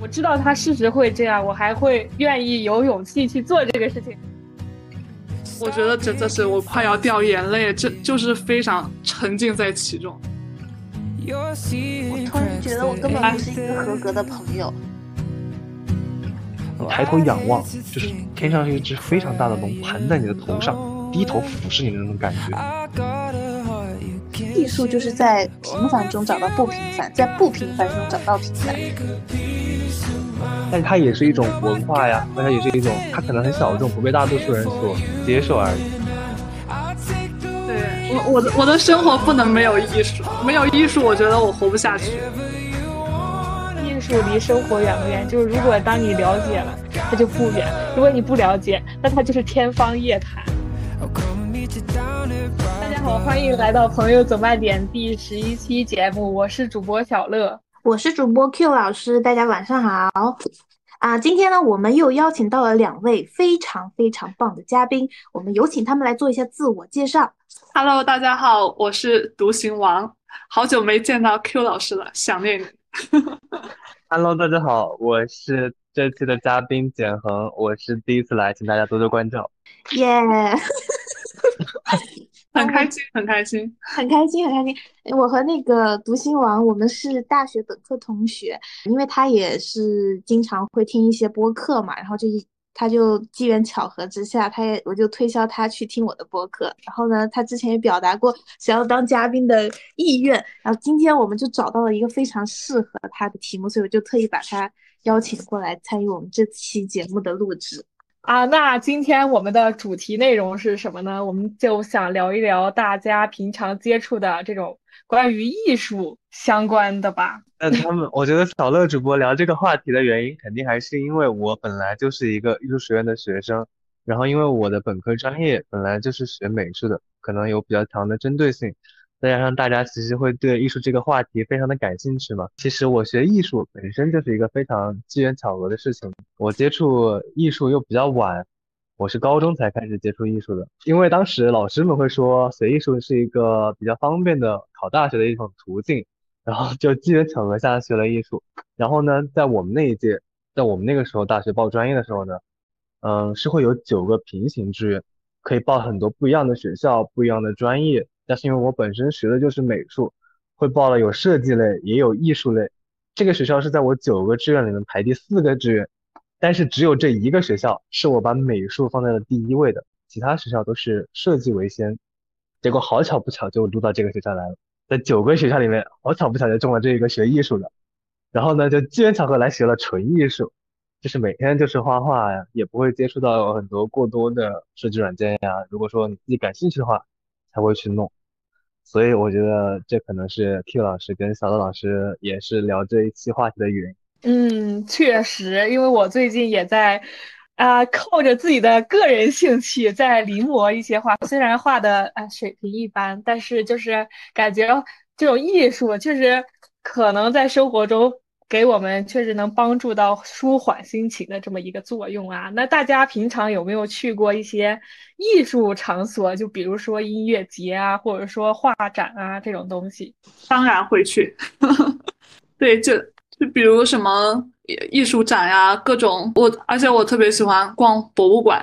我知道他事实会这样，我还会愿意有勇气去做这个事情。我觉得真的是我快要掉眼泪，这就是非常沉浸在其中。我突然觉得我根本不是一个合格的朋友。抬头仰望，就是天上有一只非常大的龙盘在你的头上，低头俯视你的那种感觉。艺术就是在平凡中找到不平凡，在不平凡中找到平凡。但它也是一种文化呀，那它也是一种，它可能很小众，不被大多数人所接受而已。对我，我的我的生活不能没有艺术，没有艺术，我觉得我活不下去。艺术离生活远不远？就是如果当你了解了，它就不远；如果你不了解，那它就是天方夜谭。大家好，欢迎来到《朋友总卖点》第十一期节目，我是主播小乐。我是主播 Q 老师，大家晚上好啊！今天呢，我们又邀请到了两位非常非常棒的嘉宾，我们有请他们来做一下自我介绍。Hello，大家好，我是独行王，好久没见到 Q 老师了，想念你。Hello，大家好，我是这期的嘉宾简恒，我是第一次来，请大家多多关照。耶。很开心，很开心，很开心，很开心。我和那个读心王，我们是大学本科同学，因为他也是经常会听一些播客嘛，然后就一他就机缘巧合之下，他也我就推销他去听我的播客。然后呢，他之前也表达过想要当嘉宾的意愿。然后今天我们就找到了一个非常适合他的题目，所以我就特意把他邀请过来参与我们这期节目的录制。啊，那今天我们的主题内容是什么呢？我们就想聊一聊大家平常接触的这种关于艺术相关的吧。那他们，我觉得小乐主播聊这个话题的原因，肯定还是因为我本来就是一个艺术学院的学生，然后因为我的本科专业本来就是学美术的，可能有比较强的针对性。再加上大家其实会对艺术这个话题非常的感兴趣嘛。其实我学艺术本身就是一个非常机缘巧合的事情。我接触艺术又比较晚，我是高中才开始接触艺术的。因为当时老师们会说学艺术是一个比较方便的考大学的一种途径，然后就机缘巧合下学了艺术。然后呢，在我们那一届，在我们那个时候大学报专业的时候呢，嗯，是会有九个平行志愿，可以报很多不一样的学校、不一样的专业。但是因为我本身学的就是美术，会报了有设计类，也有艺术类。这个学校是在我九个志愿里面排第四个志愿，但是只有这一个学校是我把美术放在了第一位的，其他学校都是设计为先。结果好巧不巧就录到这个学校来了，在九个学校里面，好巧不巧就中了这一个学艺术的。然后呢，就机缘巧合来学了纯艺术，就是每天就是画画呀，也不会接触到很多过多的设计软件呀。如果说你自己感兴趣的话，才会去弄。所以我觉得这可能是 Q 老师跟小乐老师也是聊这一期话题的原因。嗯，确实，因为我最近也在啊，靠着自己的个人兴趣在临摹一些画，虽然画的啊水平一般，但是就是感觉这种艺术确实可能在生活中。给我们确实能帮助到舒缓心情的这么一个作用啊。那大家平常有没有去过一些艺术场所？就比如说音乐节啊，或者说画展啊这种东西？当然会去。对，就就比如什么艺术展呀，各种我，而且我特别喜欢逛博物馆，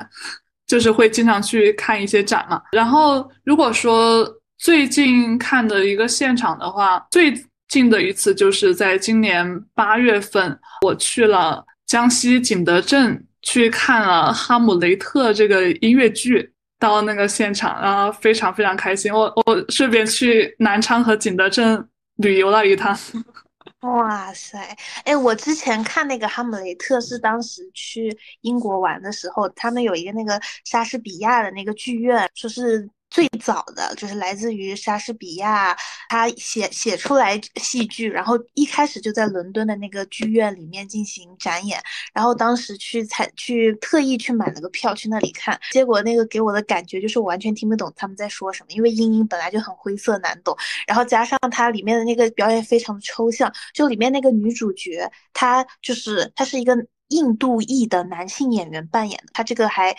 就是会经常去看一些展嘛。然后如果说最近看的一个现场的话，最。近的一次就是在今年八月份，我去了江西景德镇，去看了《哈姆雷特》这个音乐剧，到那个现场，然后非常非常开心。我我顺便去南昌和景德镇旅游了一趟。哇塞，哎，我之前看那个《哈姆雷特》是当时去英国玩的时候，他们有一个那个莎士比亚的那个剧院，说是。最早的就是来自于莎士比亚，他写写出来戏剧，然后一开始就在伦敦的那个剧院里面进行展演，然后当时去采去特意去买了个票去那里看，结果那个给我的感觉就是完全听不懂他们在说什么，因为英音本来就很灰色难懂，然后加上它里面的那个表演非常抽象，就里面那个女主角她就是她是一个。印度裔的男性演员扮演的，他这个还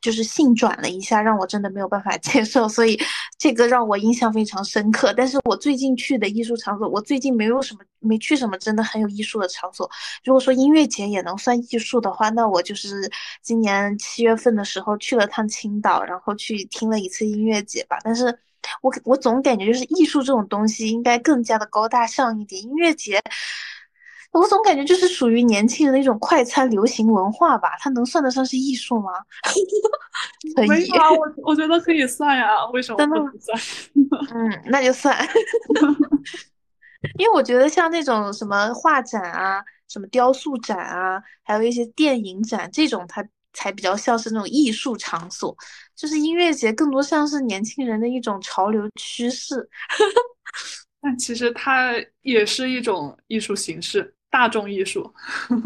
就是性转了一下，让我真的没有办法 接受，所以这个让我印象非常深刻。但是我最近去的艺术场所，我最近没有什么没去什么真的很有艺术的场所。如果说音乐节也能算艺术的话，那我就是今年七月份的时候去了趟青岛，然后去听了一次音乐节吧。但是我我总感觉就是艺术这种东西应该更加的高大上一点，音乐节。我总感觉就是属于年轻人的一种快餐流行文化吧，它能算得上是艺术吗？可以啊，我我觉得可以算呀，为什么不能算？嗯，那就算。因为我觉得像那种什么画展啊、什么雕塑展啊，还有一些电影展这种，它才比较像是那种艺术场所。就是音乐节更多像是年轻人的一种潮流趋势。但其实它也是一种艺术形式。大众艺术，可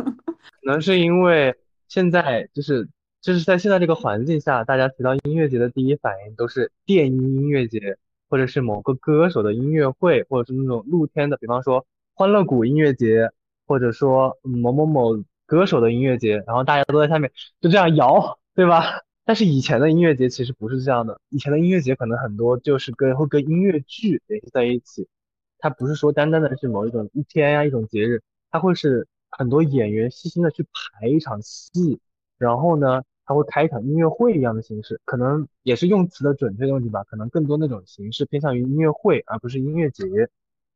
能是因为现在就是就是在现在这个环境下，大家提到音乐节的第一反应都是电音音乐节，或者是某个歌手的音乐会，或者是那种露天的，比方说欢乐谷音乐节，或者说某某某歌手的音乐节，然后大家都在下面就这样摇，对吧？但是以前的音乐节其实不是这样的，以前的音乐节可能很多就是跟会跟音乐剧联系在一起，它不是说单单的是某一种一天呀一种节日。他会是很多演员细心的去排一场戏，然后呢，他会开一场音乐会一样的形式，可能也是用词的准确的问题吧，可能更多那种形式偏向于音乐会而不是音乐节。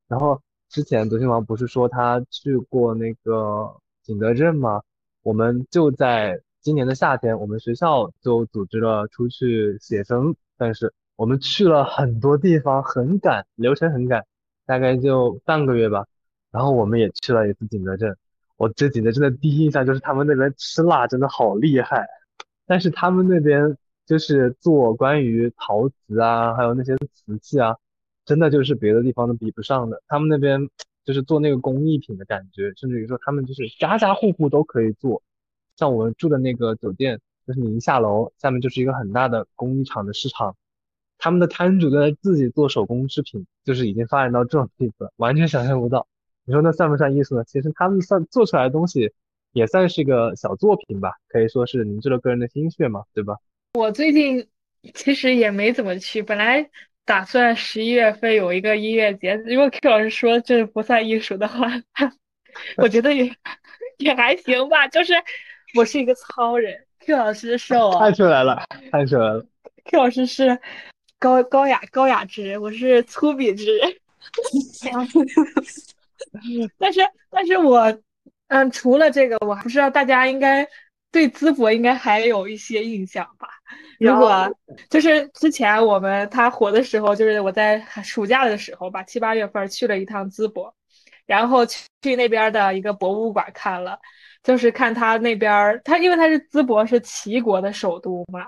然后之前德兴王不是说他去过那个景德镇吗？我们就在今年的夏天，我们学校就组织了出去写生，但是我们去了很多地方，很赶，流程很赶，大概就半个月吧。然后我们也去了一次景德镇，我对景德镇的第一印象就是他们那边吃辣真的好厉害，但是他们那边就是做关于陶瓷啊，还有那些瓷器啊，真的就是别的地方都比不上的。他们那边 就是做那个工艺品的感觉，甚至于说他们就是家家户户都可以做。像我们住的那个酒店，就是你一下楼，下面就是一个很大的工艺厂的市场，他们的摊主都在自己做手工制品，就是已经发展到这种地步了，完全想象不到。你说那算不算艺术呢？其实他们算做出来的东西，也算是个小作品吧，可以说是凝聚了个人的心血嘛，对吧？我最近其实也没怎么去，本来打算十一月份有一个音乐节，如果 Q 老师说这不算艺术的话，我觉得也也还行吧。就是我是一个糙人，Q 老师是 我看出来了，看出来了。Q 老师是高高雅高雅之人，我是粗鄙之人。但是，但是我，嗯，除了这个，我不知道大家应该对淄博应该还有一些印象吧？如果就是之前我们他火的时候，就是我在暑假的时候吧，七八月份去了一趟淄博，然后去那边的一个博物馆看了，就是看他那边，他因为他是淄博是齐国的首都嘛。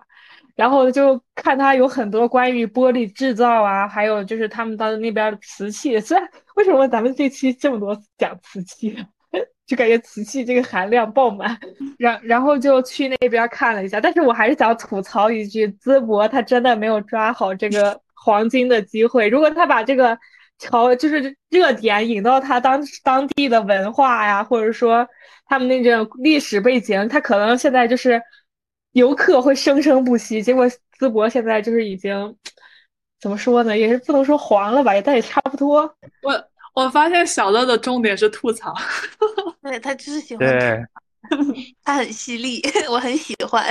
然后就看他有很多关于玻璃制造啊，还有就是他们当那边的瓷器。虽然为什么咱们这期这么多讲瓷器，就感觉瓷器这个含量爆满。然然后就去那边看了一下，但是我还是想吐槽一句，淄博他真的没有抓好这个黄金的机会。如果他把这个潮就是热点引到他当当地的文化呀，或者说他们那种历史背景，他可能现在就是。游客会生生不息，结果淄博现在就是已经怎么说呢？也是不能说黄了吧，但也差不多。我我发现小乐的重点是吐槽，对他就是喜欢，他很犀利，我很喜欢，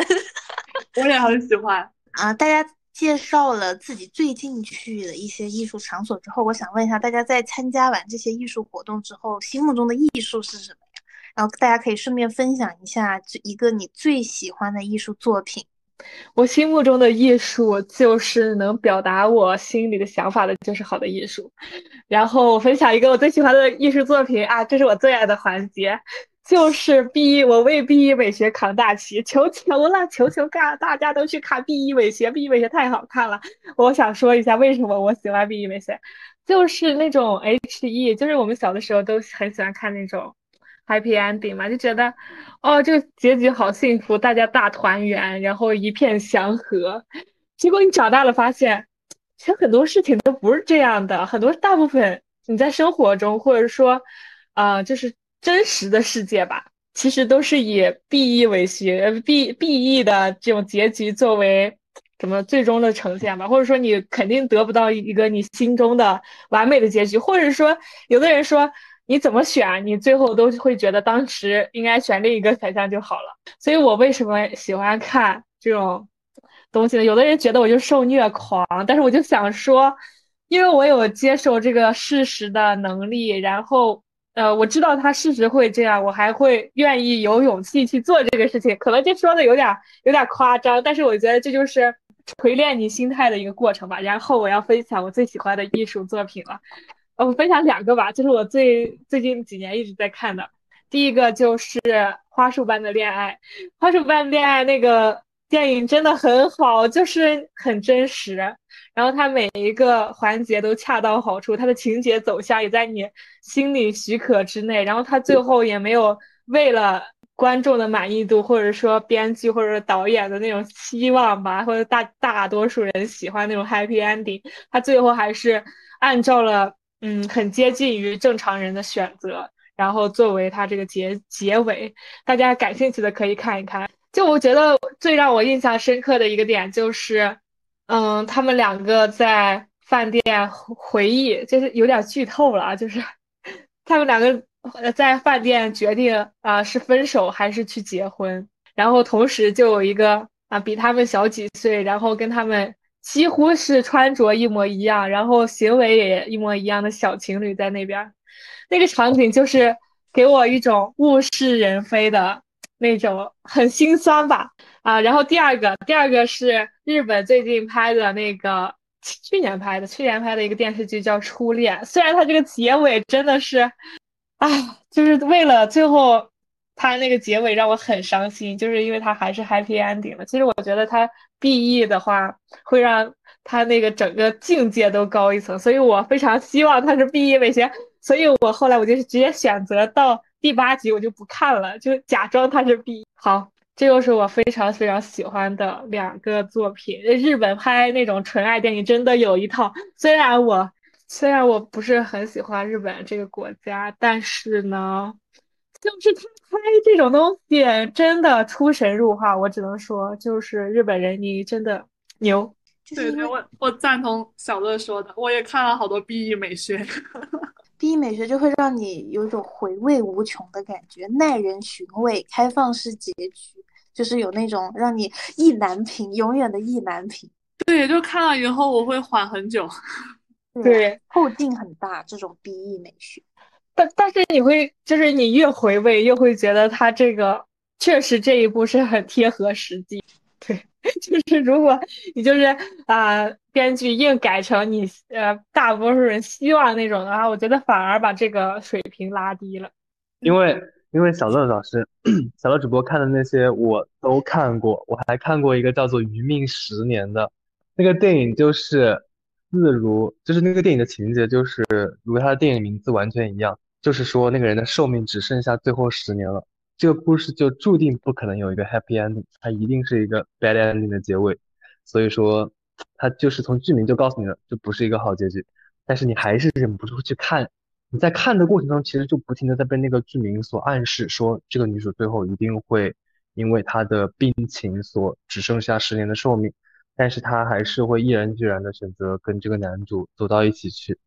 我也很喜欢啊！大家介绍了自己最近去的一些艺术场所之后，我想问一下大家，在参加完这些艺术活动之后，心目中的艺术是什么？然后大家可以顺便分享一下这一个你最喜欢的艺术作品。我心目中的艺术就是能表达我心里的想法的，就是好的艺术。然后我分享一个我最喜欢的艺术作品啊，这是我最爱的环节，就是 B 我为 B 一美学扛大旗，求求了，求求大大家都去看 B 一美学，B 一美学太好看了。我想说一下为什么我喜欢 B 一美学，就是那种 H E，就是我们小的时候都很喜欢看那种。Happy ending 嘛，就觉得，哦，这个结局好幸福，大家大团圆，然后一片祥和。结果你长大了发现，其实很多事情都不是这样的。很多大部分你在生活中，或者说，啊，就是真实的世界吧，其实都是以 B E 为序呃，B B E 的这种结局作为什么最终的呈现吧，或者说你肯定得不到一个你心中的完美的结局，或者说有的人说你怎么选，你最后都会觉得当时应该选另一个选项就好了。所以我为什么喜欢看这种东西呢？有的人觉得我就受虐狂，但是我就想说，因为我有接受这个事实的能力，然后。呃，我知道他事实会这样，我还会愿意有勇气去做这个事情。可能这说的有点有点夸张，但是我觉得这就是锤炼你心态的一个过程吧。然后我要分享我最喜欢的艺术作品了，我分享两个吧，就是我最最近几年一直在看的。第一个就是《花束般的恋爱》，《花束般的恋爱》那个电影真的很好，就是很真实。然后它每一个环节都恰到好处，它的情节走向也在你心里许可之内。然后它最后也没有为了观众的满意度，或者说编剧或者导演的那种期望吧，或者大大多数人喜欢那种 happy ending，它最后还是按照了嗯很接近于正常人的选择，然后作为它这个结结尾。大家感兴趣的可以看一看。就我觉得最让我印象深刻的一个点就是。嗯，他们两个在饭店回忆，就是有点剧透了啊，就是 他们两个在饭店决定啊是分手还是去结婚，然后同时就有一个啊比他们小几岁，然后跟他们几乎是穿着一模一样，然后行为也一模一样的小情侣在那边，那个场景就是给我一种物是人非的那种很心酸吧。啊，然后第二个，第二个是日本最近拍的那个，去年拍的，去年拍的一个电视剧叫《初恋》。虽然它这个结尾真的是，啊，就是为了最后，它那个结尾让我很伤心，就是因为它还是 happy ending 了。其实我觉得它 B E 的话，会让他那个整个境界都高一层，所以我非常希望他是 B E 美学。所以我后来我就直接选择到第八集我就不看了，就假装他是 B。好。这又是我非常非常喜欢的两个作品。日本拍那种纯爱电影真的有一套，虽然我虽然我不是很喜欢日本这个国家，但是呢，就是他拍这种东西真的出神入化。我只能说，就是日本人，你真的牛。对对，我我赞同小乐说的，我也看了好多 B E 美学。B E 美学就会让你有一种回味无穷的感觉，耐人寻味，开放式结局。就是有那种让你意难平，永远的意难平。对，就看了以后我会缓很久。对，后劲很大，这种 B E 美学。但但是你会，就是你越回味，又会觉得他这个确实这一步是很贴合实际。对，就是如果你就是啊，编剧硬改成你呃大多数人希望那种的话，我觉得反而把这个水平拉低了。因为。因为小乐老师，小乐主播看的那些我都看过，我还看过一个叫做《余命十年》的那个电影，就是自如，就是那个电影的情节就是如他的电影名字完全一样，就是说那个人的寿命只剩下最后十年了，这个故事就注定不可能有一个 happy ending，它一定是一个 bad ending 的结尾，所以说它就是从剧名就告诉你了，这不是一个好结局，但是你还是忍不住去看。你在看的过程中，其实就不停的在被那个剧名所暗示，说这个女主最后一定会因为她的病情所只剩下十年的寿命，但是她还是会毅然决然的选择跟这个男主走到一起去，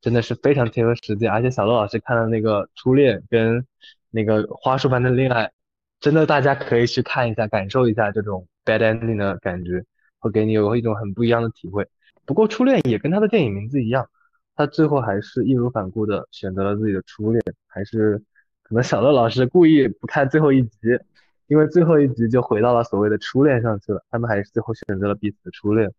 真的是非常贴合实际。而且小乐老师看的那个初恋跟那个花束般的恋爱，真的大家可以去看一下，感受一下这种 bad ending 的感觉，会给你有一种很不一样的体会。不过初恋也跟他的电影名字一样。他最后还是义无反顾的选择了自己的初恋，还是可能小乐老师故意不看最后一集，因为最后一集就回到了所谓的初恋上去了。他们还是最后选择了彼此的初恋，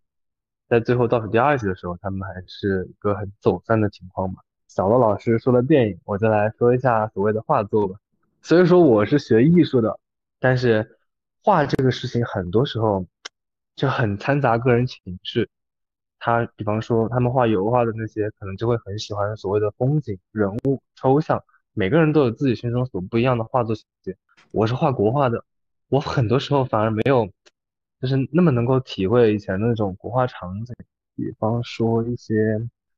在最后倒数第二集的时候，他们还是一个很走散的情况嘛。小罗老师说了电影，我再来说一下所谓的画作吧。所以说我是学艺术的，但是画这个事情很多时候就很掺杂个人情绪。他比方说，他们画油画的那些，可能就会很喜欢所谓的风景、人物、抽象。每个人都有自己心中所不一样的画作情节。我是画国画的，我很多时候反而没有，就是那么能够体会以前那种国画场景。比方说一些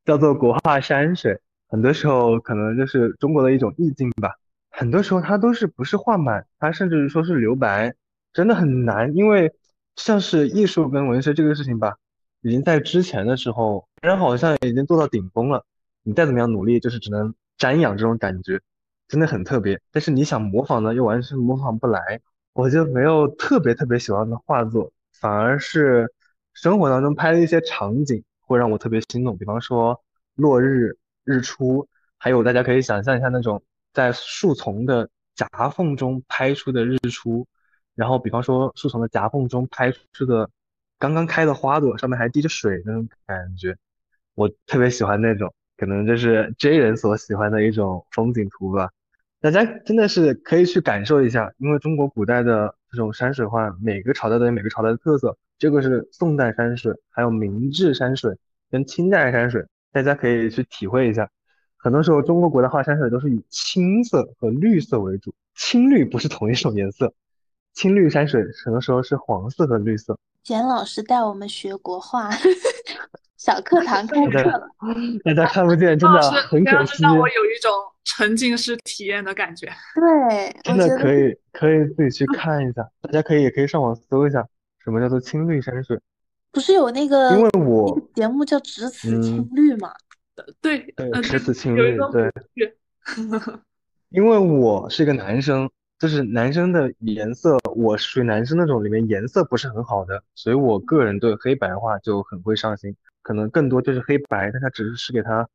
叫做国画山水，很多时候可能就是中国的一种意境吧。很多时候它都是不是画满，它甚至于说是留白，真的很难。因为像是艺术跟文学这个事情吧，已经在之前的时候，人好像已经做到顶峰了，你再怎么样努力，就是只能瞻仰这种感觉，真的很特别。但是你想模仿呢，又完全模仿不来。我就没有特别特别喜欢的画作，反而是生活当中拍的一些场景会让我特别心动，比方说落日、日出，还有大家可以想象一下那种在树丛的夹缝中拍出的日出，然后比方说树丛的夹缝中拍出的刚刚开的花朵，上面还滴着水那种感觉，我特别喜欢那种，可能这是 J 人所喜欢的一种风景图吧。大家真的是可以去感受一下，因为中国古代的这种山水画，每个朝代都有每个朝代的特色。这个是宋代山水，还有明治山水跟清代山水，大家可以去体会一下。很多时候，中国古代画山水都是以青色和绿色为主，青绿不是同一种颜色，青绿山水很多时候是黄色和绿色。简老师带我们学国画。小课堂 开课了，大家看不见，真的很可惜。让我有一种沉浸式体验的感觉。对，真的可以，可以自己去看一下。大家可以也可以上网搜一下，什么叫做青绿山水。不是有那个，因为我节目叫《只此青绿》嘛？对对，只此青绿。对。因为我是一个男生，就是男生的颜色，我属于男生那种里面颜色不是很好的，所以我个人对黑白画就很会上心。可能更多就是黑白，但它只是是给它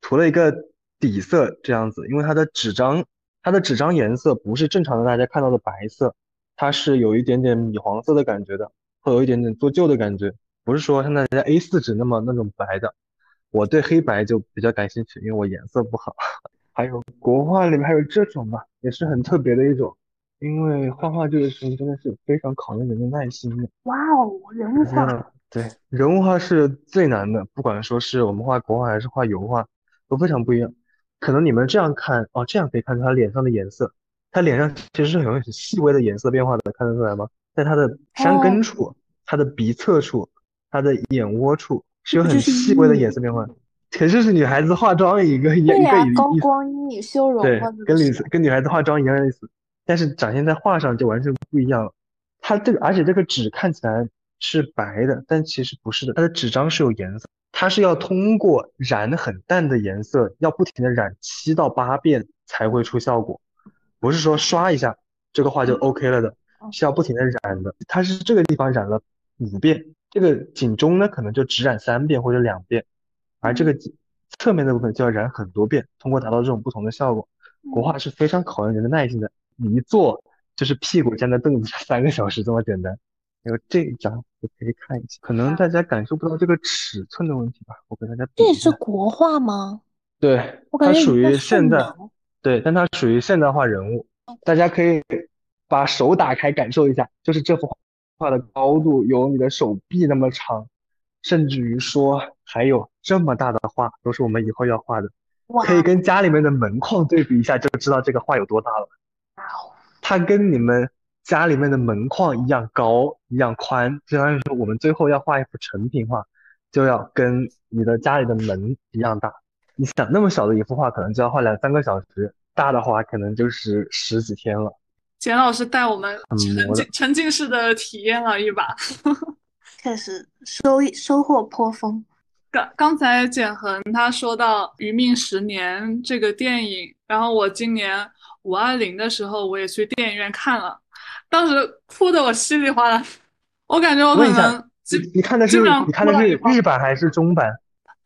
涂了一个底色这样子，因为它的纸张，它的纸张颜色不是正常的大家看到的白色，它是有一点点米黄色的感觉的，会有一点点做旧的感觉，不是说像大家 A4 纸那么那种白的。我对黑白就比较感兴趣，因为我颜色不好。还有国画里面还有这种嘛，也是很特别的一种，因为画画这个事情真的是非常考验人的耐心的。哇哦，人物画。对，人物画是最难的，不管说是我们画国画还是画油画，都非常不一样。可能你们这样看，哦，这样可以看出他脸上的颜色，他脸上其实是有很细微的颜色变化的，看得出来吗？在他的山根处、他的鼻侧处、他的眼窝处是有很细微的颜色变化。可是是女孩子化妆一个一个高光阴修容，对，跟女跟女孩子化妆一样的意思，但是展现在画上就完全不一样了。它这个，而且这个纸看起来。是白的，但其实不是的，它的纸张是有颜色，它是要通过染很淡的颜色，要不停的染七到八遍才会出效果，不是说刷一下这个画就 OK 了的，是要不停的染的。它是这个地方染了五遍，这个景中呢可能就只染三遍或者两遍，而这个侧面的部分就要染很多遍，通过达到这种不同的效果。国画是非常考验人的耐心的，你一坐就是屁股站在凳子上三个小时这么简单。有这一张，我可以看一下。可能大家感受不到这个尺寸的问题吧，我给大家。这也是国画吗？对，它属于现代。对，但它属于现代化人物。大家可以把手打开感受一下，就是这幅画的高度有你的手臂那么长，甚至于说还有这么大的画，都是我们以后要画的。可以跟家里面的门框对比一下，就知道这个画有多大了。它跟你们。家里面的门框一样高，一样宽，相当于说我们最后要画一幅成品画，就要跟你的家里的门一样大。你想那么小的一幅画，可能就要画两三个小时，大的话可能就是十几天了。简老师带我们沉浸沉浸式的体验了一把，确实收收获颇丰。刚刚才简恒他说到《余命十年》这个电影，然后我今年五二零的时候，我也去电影院看了。当时哭的我稀里哗啦，我感觉我可能你你看的是你看的是日版还是中版？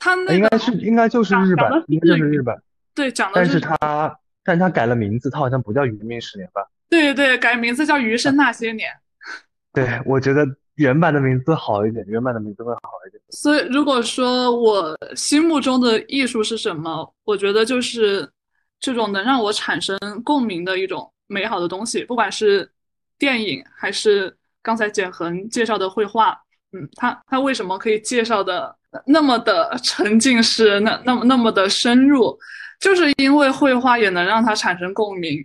他那应该是应该就是日版，应该就是日版。对，讲的。但是他但他改了名字，他好像不叫《余命十年》吧？对对对，改名字叫《余生那些年》。对，我觉得原版的名字好一点，原版的名字会好一点。所以如果说我心目中的艺术是什么，我觉得就是这种能让我产生共鸣的一种美好的东西，不管是。电影还是刚才简恒介绍的绘画，嗯，他他为什么可以介绍的那么的沉浸式，那那么那么的深入，就是因为绘画也能让他产生共鸣。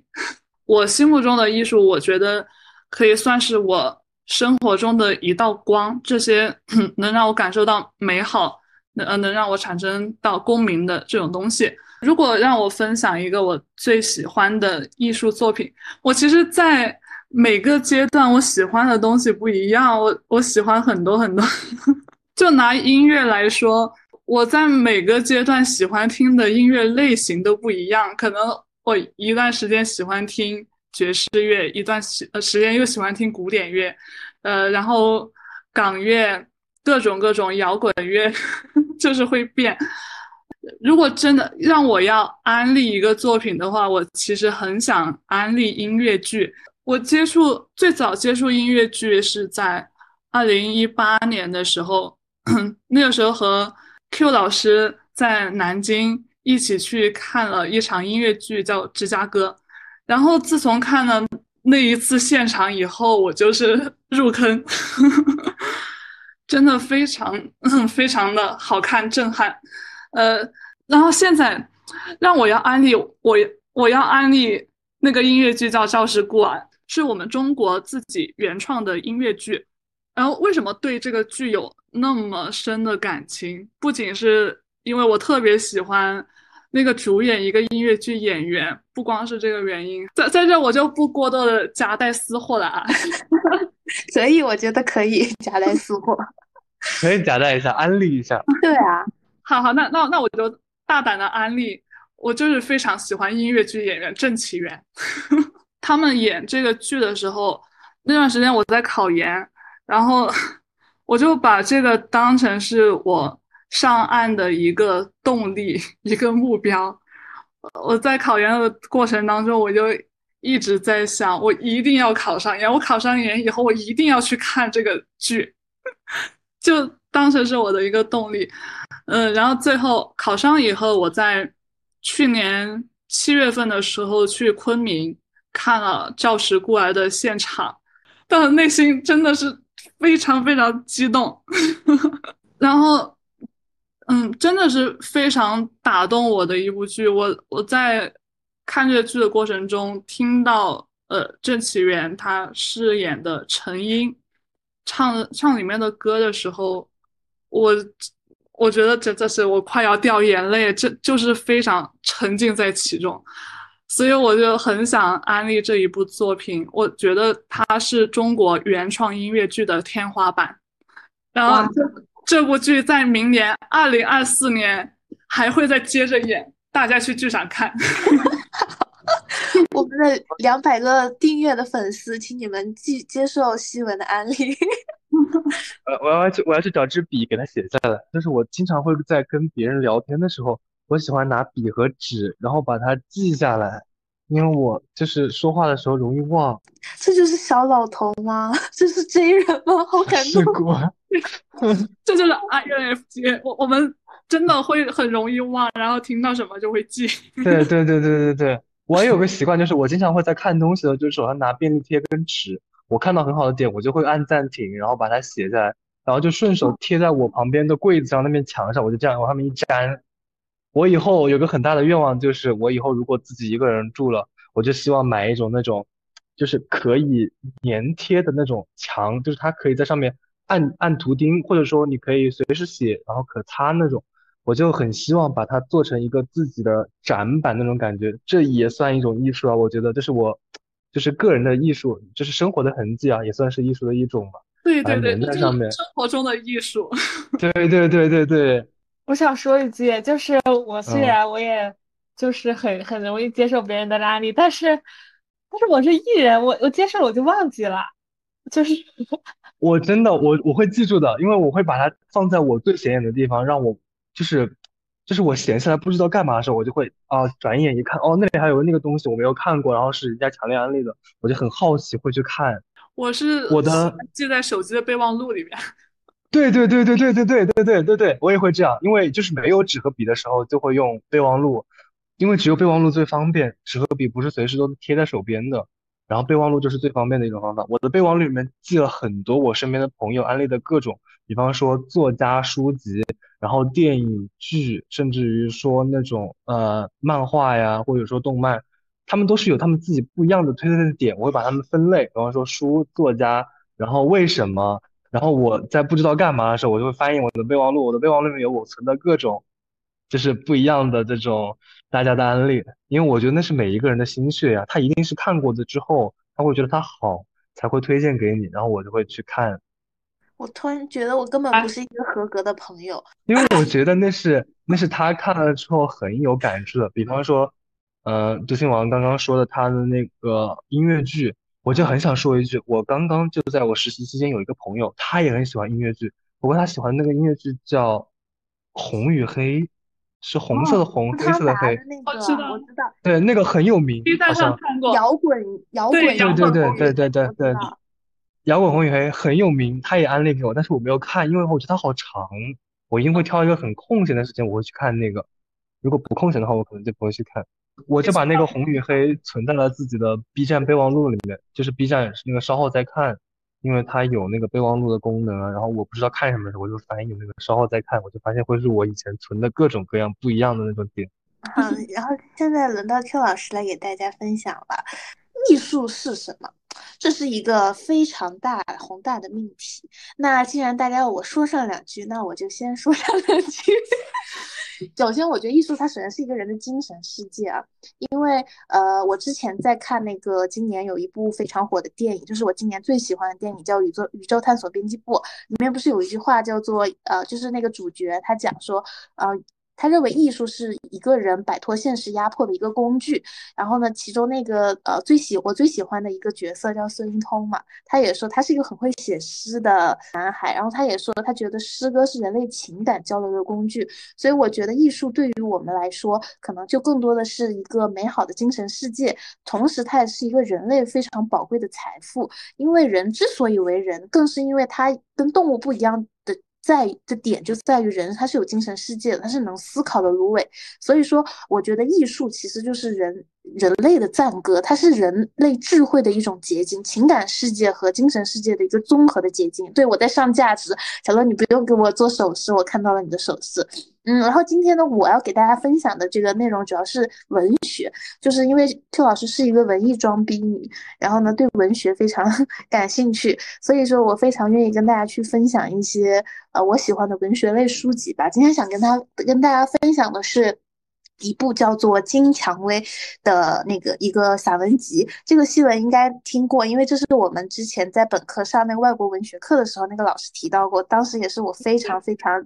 我心目中的艺术，我觉得可以算是我生活中的一道光，这些 能让我感受到美好，能呃能让我产生到共鸣的这种东西，如果让我分享一个我最喜欢的艺术作品，我其实，在每个阶段我喜欢的东西不一样，我我喜欢很多很多。就拿音乐来说，我在每个阶段喜欢听的音乐类型都不一样。可能我一段时间喜欢听爵士乐，一段时呃时间又喜欢听古典乐，呃，然后港乐，各种各种摇滚乐，就是会变。如果真的让我要安利一个作品的话，我其实很想安利音乐剧。我接触最早接触音乐剧是在二零一八年的时候，那个时候和 Q 老师在南京一起去看了一场音乐剧，叫《芝加哥》。然后自从看了那一次现场以后，我就是 入坑，真的非常非常的好看，震撼。呃，然后现在让我要安利我我要安利那个音乐剧叫《赵氏孤儿》，是我们中国自己原创的音乐剧。然后为什么对这个剧有那么深的感情？不仅是因为我特别喜欢那个主演一个音乐剧演员，不光是这个原因，在在这我就不过多的夹带私货了啊。所以我觉得可以 夹带私货，可以夹带一下，安利一下。对啊。好好，那那那我就大胆的安利，我就是非常喜欢音乐剧演员郑启源，他们演这个剧的时候，那段时间我在考研，然后我就把这个当成是我上岸的一个动力，一个目标。我在考研的过程当中，我就一直在想，我一定要考上研，我考上研以后，我一定要去看这个剧，就当成是我的一个动力。嗯，然后最后考上以后，我在去年七月份的时候去昆明看了《教师孤儿》的现场，但内心真的是非常非常激动。然后，嗯，真的是非常打动我的一部剧。我我在看这个剧的过程中，听到呃郑启源他饰演的陈英唱唱里面的歌的时候，我。我觉得真的是我快要掉眼泪，这就是非常沉浸在其中，所以我就很想安利这一部作品。我觉得它是中国原创音乐剧的天花板。然后这这部剧在明年二零二四年还会再接着演，大家去剧场看。我们的两百个订阅的粉丝，请你们继接受西文的安利。呃，我要去，我要去找支笔给他写下来。就是我经常会在跟别人聊天的时候，我喜欢拿笔和纸，然后把它记下来，因为我就是说话的时候容易忘。这就是小老头吗？这是 J 人吗？好感动。是，这就是 INFJ。我我们真的会很容易忘，然后听到什么就会记。对对对对对对，我也有个习惯，就是我经常会在看东西的时候，就是手上拿便利贴跟纸。我看到很好的点，我就会按暂停，然后把它写下来，然后就顺手贴在我旁边的柜子上那面墙上，我就这样往上面一粘。我以后有个很大的愿望，就是我以后如果自己一个人住了，我就希望买一种那种，就是可以粘贴的那种墙，就是它可以在上面按按图钉，或者说你可以随时写，然后可擦那种。我就很希望把它做成一个自己的展板那种感觉，这也算一种艺术啊，我觉得这是我。就是个人的艺术，就是生活的痕迹啊，也算是艺术的一种吧。对对对，在上面生活中的艺术。对对对对对。我想说一句，就是我虽然我也就是很很容易接受别人的拉力，但是但是我是艺人，我我接受了我就忘记了，就是我真的我我会记住的，因为我会把它放在我最显眼的地方，让我就是。就是我闲下来不知道干嘛的时候，我就会啊，转眼一看，哦，那里还有那个东西我没有看过，然后是人家强烈安利的，我就很好奇会去看。我是我的记在手机的备忘录里面。对对对对对对对对对对对，我也会这样，因为就是没有纸和笔的时候就会用备忘录，因为只有备忘录最方便，纸和笔不是随时都贴在手边的，然后备忘录就是最方便的一种方法。我的备忘录里面记了很多我身边的朋友安利的各种，比方说作家书籍。然后电影剧，甚至于说那种呃漫画呀，或者说动漫，他们都是有他们自己不一样的推荐的点。我会把他们分类，比方说书、作家，然后为什么，然后我在不知道干嘛的时候，我就会翻译我的备忘录。我的备忘录里面有我存的各种，就是不一样的这种大家的安利，因为我觉得那是每一个人的心血呀，他一定是看过的之后，他会觉得他好，才会推荐给你，然后我就会去看。我突然觉得我根本不是一个合格的朋友，因为我觉得那是那是他看了之后很有感触的。比方说，呃，周星王刚刚说的他的那个音乐剧，我就很想说一句，我刚刚就在我实习期间有一个朋友，他也很喜欢音乐剧，不过他喜欢那个音乐剧叫《红与黑》，是红色的红，黑色的黑。我知道，我知道。对，那个很有名，好像摇滚摇滚。对对对对对对对。摇滚红与黑很有名，他也安利给我，但是我没有看，因为我觉得它好长，我一定会挑一个很空闲的时间，我会去看那个。如果不空闲的话，我可能就不会去看。我就把那个红与黑存在了自己的 B 站备忘录里面，就是 B 站那个稍后再看，因为它有那个备忘录的功能啊。然后我不知道看什么时候，我就翻译那个稍后再看，我就发现会是我以前存的各种各样不一样的那种点。好，然后现在轮到 Q 老师来给大家分享了，艺术是什么？这是一个非常大宏大的命题。那既然大家我说上两句，那我就先说上两句。首先，我觉得艺术它首先是一个人的精神世界啊。因为呃，我之前在看那个今年有一部非常火的电影，就是我今年最喜欢的电影，叫《宇宙宇宙探索编辑部》。里面不是有一句话叫做呃，就是那个主角他讲说呃。他认为艺术是一个人摆脱现实压迫的一个工具。然后呢，其中那个呃最喜我最喜欢的一个角色叫孙一通嘛，他也说他是一个很会写诗的男孩。然后他也说他觉得诗歌是人类情感交流的工具。所以我觉得艺术对于我们来说，可能就更多的是一个美好的精神世界，同时它也是一个人类非常宝贵的财富。因为人之所以为人，更是因为他跟动物不一样。在的点就在于人，他是有精神世界的，他是能思考的芦苇。所以说，我觉得艺术其实就是人。人类的赞歌，它是人类智慧的一种结晶，情感世界和精神世界的一个综合的结晶。对我在上价值，小乐你不用给我做手势，我看到了你的手势。嗯，然后今天呢，我要给大家分享的这个内容主要是文学，就是因为 Q 老师是一个文艺装逼女，然后呢对文学非常 感兴趣，所以说我非常愿意跟大家去分享一些呃我喜欢的文学类书籍吧。今天想跟他跟大家分享的是。一部叫做《金蔷薇》的那个一个散文集，这个戏文应该听过，因为这是我们之前在本科上那个外国文学课的时候，那个老师提到过，当时也是我非常非常。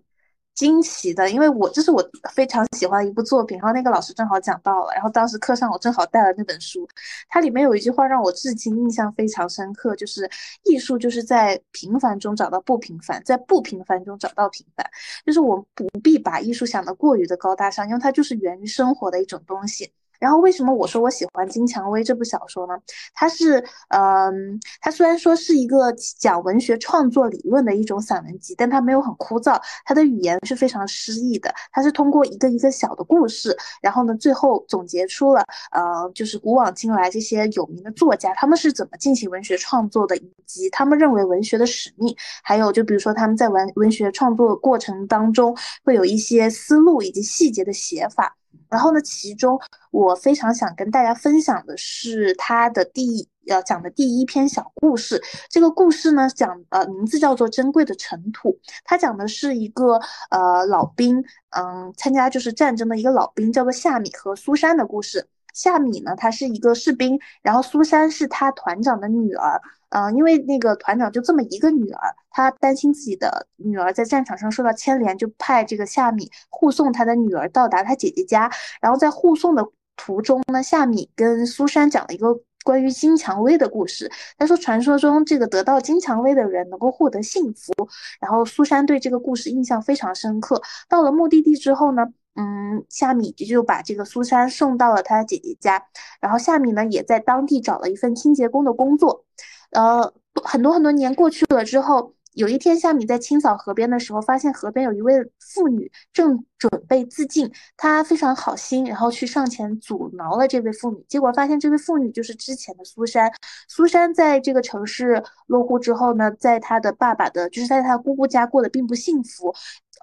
惊奇的，因为我这是我非常喜欢的一部作品，然后那个老师正好讲到了，然后当时课上我正好带了那本书，它里面有一句话让我至今印象非常深刻，就是艺术就是在平凡中找到不平凡，在不平凡中找到平凡，就是我们不必把艺术想得过于的高大上，因为它就是源于生活的一种东西。然后为什么我说我喜欢金蔷薇这部小说呢？它是，嗯，它虽然说是一个讲文学创作理论的一种散文集，但它没有很枯燥，它的语言是非常诗意的。它是通过一个一个小的故事，然后呢，最后总结出了，呃，就是古往今来这些有名的作家他们是怎么进行文学创作的，以及他们认为文学的使命，还有就比如说他们在文文学创作过程当中会有一些思路以及细节的写法。然后呢，其中我非常想跟大家分享的是他的第呃讲的第一篇小故事。这个故事呢，讲呃名字叫做《珍贵的尘土》，它讲的是一个呃老兵，嗯，参加就是战争的一个老兵，叫做夏米和苏珊的故事。夏米呢，他是一个士兵，然后苏珊是他团长的女儿。嗯，因为那个团长就这么一个女儿，他担心自己的女儿在战场上受到牵连，就派这个夏米护送他的女儿到达他姐姐家。然后在护送的途中呢，夏米跟苏珊讲了一个关于金蔷薇的故事。他说，传说中这个得到金蔷薇的人能够获得幸福。然后苏珊对这个故事印象非常深刻。到了目的地之后呢？嗯，夏米就就把这个苏珊送到了她姐姐家，然后夏米呢也在当地找了一份清洁工的工作。呃，很多很多年过去了之后，有一天夏米在清扫河边的时候，发现河边有一位妇女正准备自尽，他非常好心，然后去上前阻挠了这位妇女，结果发现这位妇女就是之前的苏珊。苏珊在这个城市落户之后呢，在她的爸爸的，就是在她姑姑家过得并不幸福。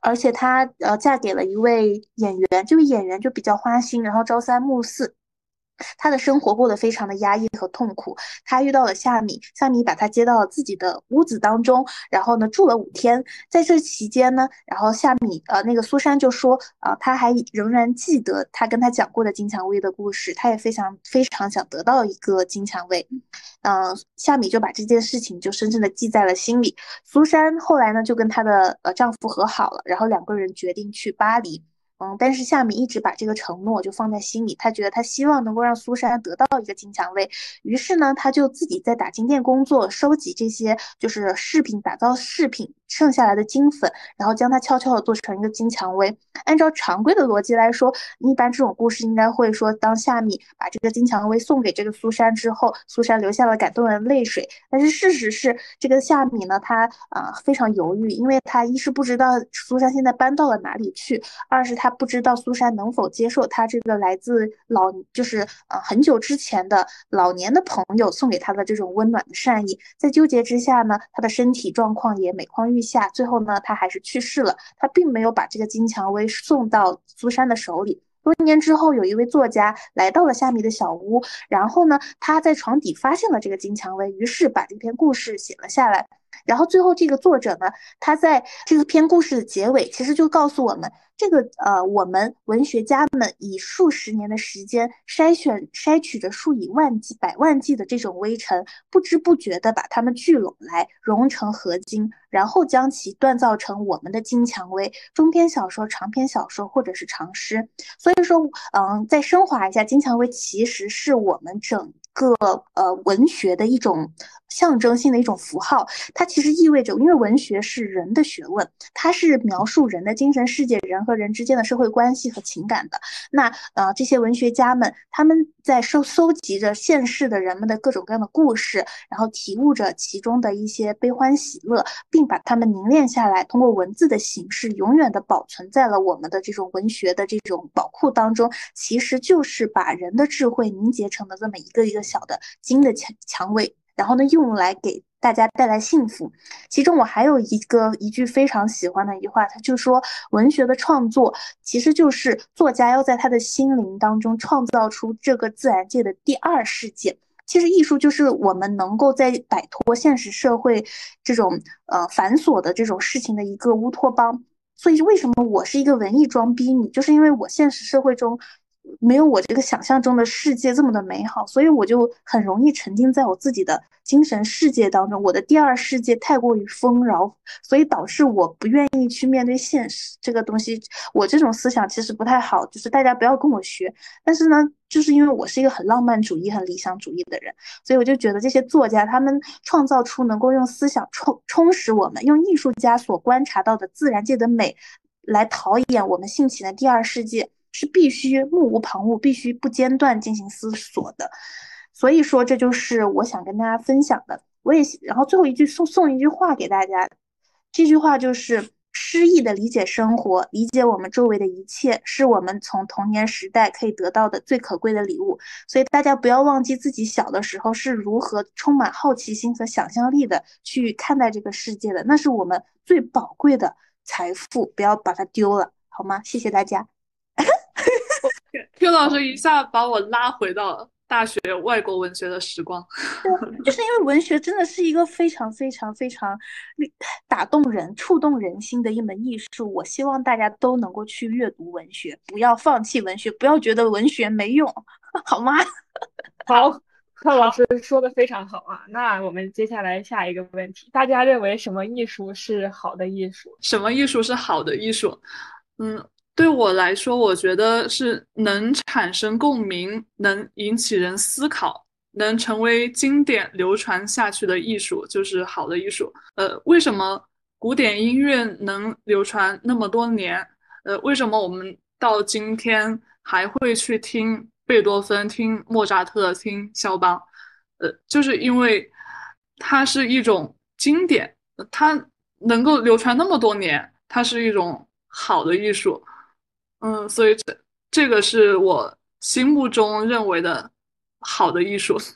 而且她呃嫁给了一位演员，这位演员就比较花心，然后朝三暮四。他的生活过得非常的压抑和痛苦。他遇到了夏米，夏米把他接到了自己的屋子当中，然后呢住了五天。在这期间呢，然后夏米呃那个苏珊就说啊，他还仍然记得他跟他讲过的金蔷薇的故事，他也非常非常想得到一个金蔷薇。嗯，夏米就把这件事情就深深的记在了心里。苏珊后来呢就跟她的呃丈夫和好了，然后两个人决定去巴黎。嗯，但是夏米一直把这个承诺就放在心里，他觉得他希望能够让苏珊得到一个金蔷薇，于是呢，他就自己在打金店工作，收集这些就是饰品，打造饰品剩下来的金粉，然后将它悄悄的做成一个金蔷薇。按照常规的逻辑来说，一般这种故事应该会说，当夏米把这个金蔷薇送给这个苏珊之后，苏珊流下了感动的泪水。但是事实是，这个夏米呢，他啊非常犹豫，因为他一是不知道苏珊现在搬到了哪里去，二是他。他不知道苏珊能否接受他这个来自老，就是呃很久之前的老年的朋友送给他的这种温暖的善意，在纠结之下呢，他的身体状况也每况愈下，最后呢，他还是去世了。他并没有把这个金蔷薇送到苏珊的手里。多年之后，有一位作家来到了夏米的小屋，然后呢，他在床底发现了这个金蔷薇，于是把这篇故事写了下来。然后最后，这个作者呢，他在这个篇故事的结尾，其实就告诉我们，这个呃，我们文学家们以数十年的时间筛选、筛取着数以万计、百万计的这种微尘，不知不觉的把它们聚拢来，融成合金，然后将其锻造成我们的金蔷薇。中篇小说、长篇小说或者是长诗。所以说，嗯，再升华一下，金蔷薇其实是我们整。个呃文学的一种象征性的一种符号，它其实意味着，因为文学是人的学问，它是描述人的精神世界、人和人之间的社会关系和情感的。那呃，这些文学家们，他们在收搜集着现世的人们的各种各样的故事，然后体悟着其中的一些悲欢喜乐，并把它们凝练下来，通过文字的形式，永远的保存在了我们的这种文学的这种宝库当中。其实就是把人的智慧凝结成了这么一个一个。小的金的蔷蔷薇，然后呢，用来给大家带来幸福。其中我还有一个一句非常喜欢的一句话，他就说，文学的创作其实就是作家要在他的心灵当中创造出这个自然界的第二世界。其实艺术就是我们能够在摆脱现实社会这种呃繁琐的这种事情的一个乌托邦。所以为什么我是一个文艺装逼女，就是因为我现实社会中。没有我这个想象中的世界这么的美好，所以我就很容易沉浸在我自己的精神世界当中。我的第二世界太过于丰饶，所以导致我不愿意去面对现实这个东西。我这种思想其实不太好，就是大家不要跟我学。但是呢，就是因为我是一个很浪漫主义、很理想主义的人，所以我就觉得这些作家他们创造出能够用思想充充实我们，用艺术家所观察到的自然界的美来陶冶我们性情的第二世界。是必须目无旁骛，必须不间断进行思索的，所以说这就是我想跟大家分享的。我也然后最后一句送送一句话给大家，这句话就是诗意的理解生活，理解我们周围的一切，是我们从童年时代可以得到的最可贵的礼物。所以大家不要忘记自己小的时候是如何充满好奇心和想象力的去看待这个世界的，那是我们最宝贵的财富，不要把它丢了，好吗？谢谢大家。Q 老师一下把我拉回到大学外国文学的时光，就是因为文学真的是一个非常非常非常打动人、触动人心的一门艺术。我希望大家都能够去阅读文学，不要放弃文学，不要觉得文学没用，好吗？好，Q 老师说的非常好啊。那我们接下来下一个问题，大家认为什么艺术是好的艺术？什么艺术是好的艺术？嗯。对我来说，我觉得是能产生共鸣、能引起人思考、能成为经典流传下去的艺术，就是好的艺术。呃，为什么古典音乐能流传那么多年？呃，为什么我们到今天还会去听贝多芬、听莫扎特、听肖邦？呃，就是因为它是一种经典，它能够流传那么多年，它是一种好的艺术。嗯，所以这这个是我心目中认为的好的艺术。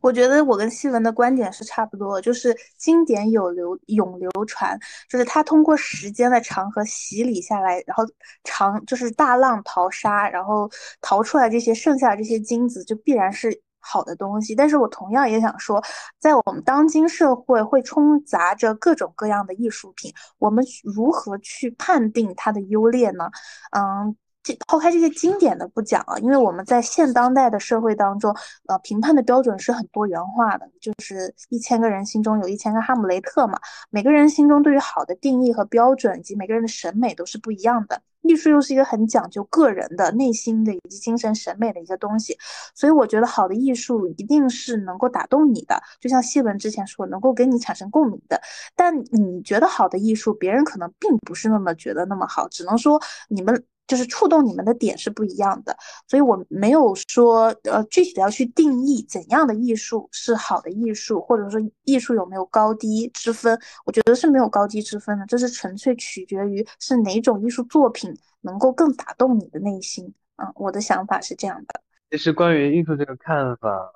我觉得我跟西文的观点是差不多，就是经典有流永流传，就是它通过时间的长河洗礼下来，然后长就是大浪淘沙，然后淘出来这些剩下的这些金子，就必然是好的东西。但是我同样也想说，在我们当今社会会充杂着各种各样的艺术品，我们如何去判定它的优劣呢？嗯。这抛开这些经典的不讲啊，因为我们在现当代的社会当中，呃，评判的标准是很多元化的，就是一千个人心中有一千个哈姆雷特嘛。每个人心中对于好的定义和标准，以及每个人的审美都是不一样的。艺术又是一个很讲究个人的内心的以及精神审美的一个东西，所以我觉得好的艺术一定是能够打动你的，就像谢文之前说，能够给你产生共鸣的。但你觉得好的艺术，别人可能并不是那么觉得那么好，只能说你们。就是触动你们的点是不一样的，所以我没有说呃具体的要去定义怎样的艺术是好的艺术，或者说艺术有没有高低之分，我觉得是没有高低之分的，这是纯粹取决于是哪种艺术作品能够更打动你的内心。嗯，我的想法是这样的。其实关于艺术这个看法，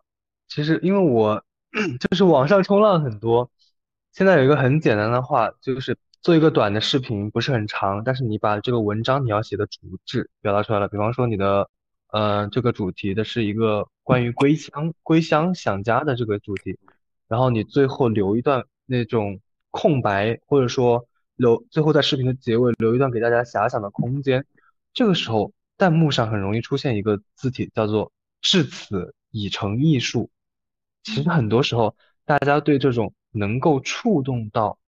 其实因为我 就是网上冲浪很多，现在有一个很简单的话就是。做一个短的视频不是很长，但是你把这个文章你要写的主旨表达出来了。比方说你的，呃，这个主题的是一个关于归乡、归乡想家的这个主题，然后你最后留一段那种空白，或者说留最后在视频的结尾留一段给大家遐想的空间。这个时候弹幕上很容易出现一个字体叫做“至此已成艺术”。其实很多时候大家对这种能够触动到，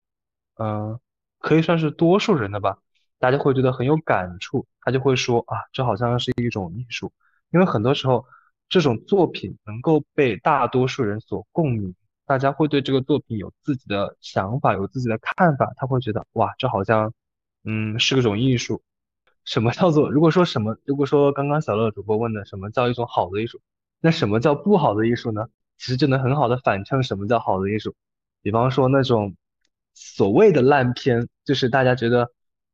嗯。可以算是多数人的吧，大家会觉得很有感触，他就会说啊，这好像是一种艺术，因为很多时候这种作品能够被大多数人所共鸣，大家会对这个作品有自己的想法，有自己的看法，他会觉得哇，这好像嗯是个种艺术。什么叫做？如果说什么？如果说刚刚小乐主播问的什么叫一种好的艺术，那什么叫不好的艺术呢？其实就能很好的反衬什么叫好的艺术，比方说那种。所谓的烂片，就是大家觉得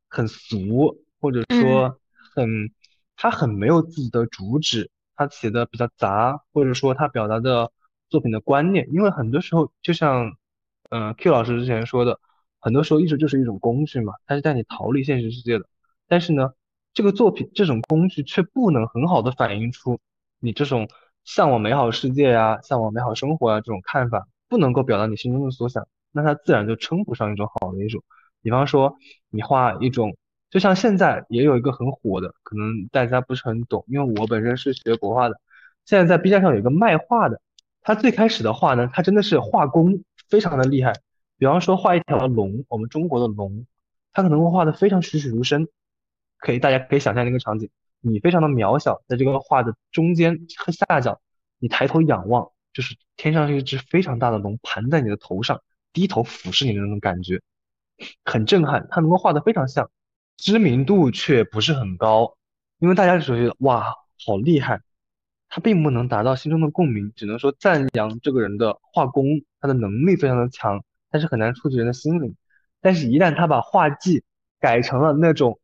很俗，或者说很，他很没有自己的主旨，他写的比较杂，或者说他表达的作品的观念，因为很多时候就像，嗯，Q 老师之前说的，很多时候艺术就是一种工具嘛，它是带你逃离现实世界的，但是呢，这个作品这种工具却不能很好的反映出你这种向往美好世界呀、向往美好生活啊这种看法，不能够表达你心中的所想。那它自然就称不上一种好的艺术。比方说，你画一种，就像现在也有一个很火的，可能大家不是很懂，因为我本身是学国画的。现在在 B 站上有一个卖画的，他最开始的画呢，他真的是画工非常的厉害。比方说画一条龙，我们中国的龙，他可能会画的非常栩栩如生。可以，大家可以想象那个场景，你非常的渺小，在这个画的中间和下角，你抬头仰望，就是天上是一只非常大的龙盘在你的头上。低头俯视你的那种感觉，很震撼。他能够画的非常像，知名度却不是很高，因为大家只觉得哇，好厉害。他并不能达到心中的共鸣，只能说赞扬这个人的画工，他的能力非常的强，但是很难触及人的心灵。但是，一旦他把画技改成了那种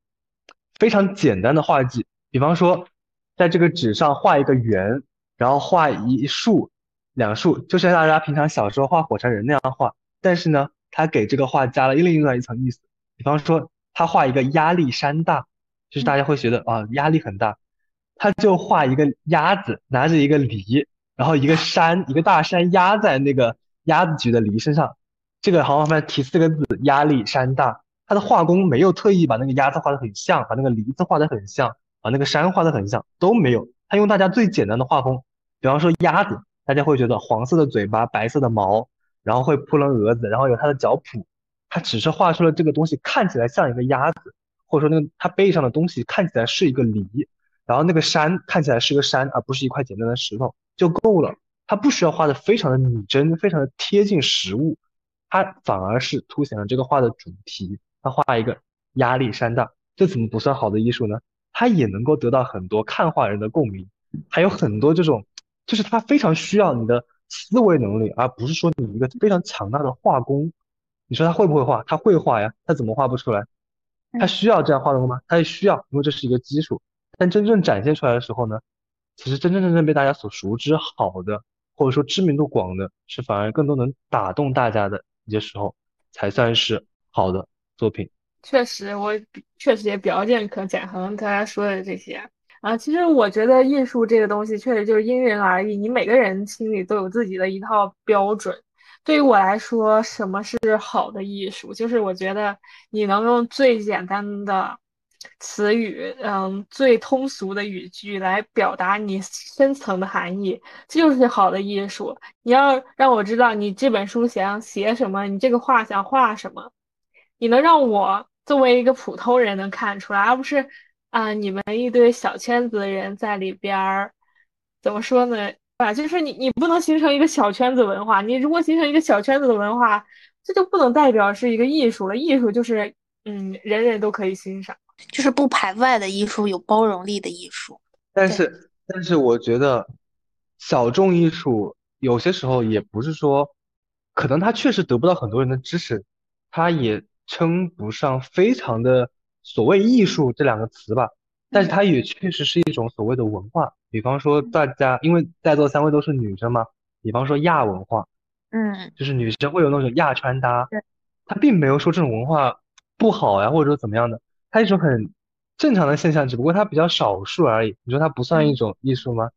非常简单的画技，比方说，在这个纸上画一个圆，然后画一竖、两竖，就像大家平常小时候画火柴人那样画。但是呢，他给这个画加了另外一层意思，比方说他画一个压力山大，就是大家会觉得啊压力很大，他就画一个鸭子拿着一个梨，然后一个山一个大山压在那个鸭子举的梨身上，这个好麻烦提四个字压力山大，他的画工没有特意把那个鸭子画的很像，把那个梨子画的很像，把那个山画的很像都没有，他用大家最简单的画风，比方说鸭子，大家会觉得黄色的嘴巴，白色的毛。然后会扑棱蛾子，然后有它的脚蹼，它只是画出了这个东西看起来像一个鸭子，或者说那个它背上的东西看起来是一个梨，然后那个山看起来是个山，而不是一块简单的石头就够了。它不需要画的非常的拟真，非常的贴近实物，它反而是凸显了这个画的主题。它画一个压力山大，这怎么不算好的艺术呢？它也能够得到很多看画人的共鸣，还有很多这种，就是它非常需要你的。思维能力，而不是说你一个非常强大的画工。你说他会不会画？他会画呀，他怎么画不出来？他需要这样画的吗？他也需要，因为这是一个基础。但真正展现出来的时候呢，其实真真正正被大家所熟知好的或者说知名度广的，是反而更多能打动大家的一些时候，才算是好的作品。确实，我确实也比较认可简恒刚才说的这些啊。其实我觉得艺术这个东西确实就是因人而异，你每个人心里都有自己的一套标准。对于我来说，什么是好的艺术？就是我觉得你能用最简单的词语，嗯，最通俗的语句来表达你深层的含义，这就是好的艺术。你要让我知道你这本书想写什么，你这个画想画什么，你能让我作为一个普通人能看出来，而不是啊，你们一堆小圈子的人在里边儿，怎么说呢？啊，就是你，你不能形成一个小圈子文化。你如果形成一个小圈子的文化，这就不能代表是一个艺术了。艺术就是，嗯，人人都可以欣赏，就是不排外的艺术，有包容力的艺术。但是，但是我觉得小众艺术有些时候也不是说，可能它确实得不到很多人的支持，它也称不上非常的所谓艺术这两个词吧。但是它也确实是一种所谓的文化。比方说，大家因为在座三位都是女生嘛，比方说亚文化，嗯，就是女生会有那种亚穿搭，它并没有说这种文化不好呀，或者说怎么样的，它一种很正常的现象，只不过它比较少数而已。你说它不算一种艺术吗？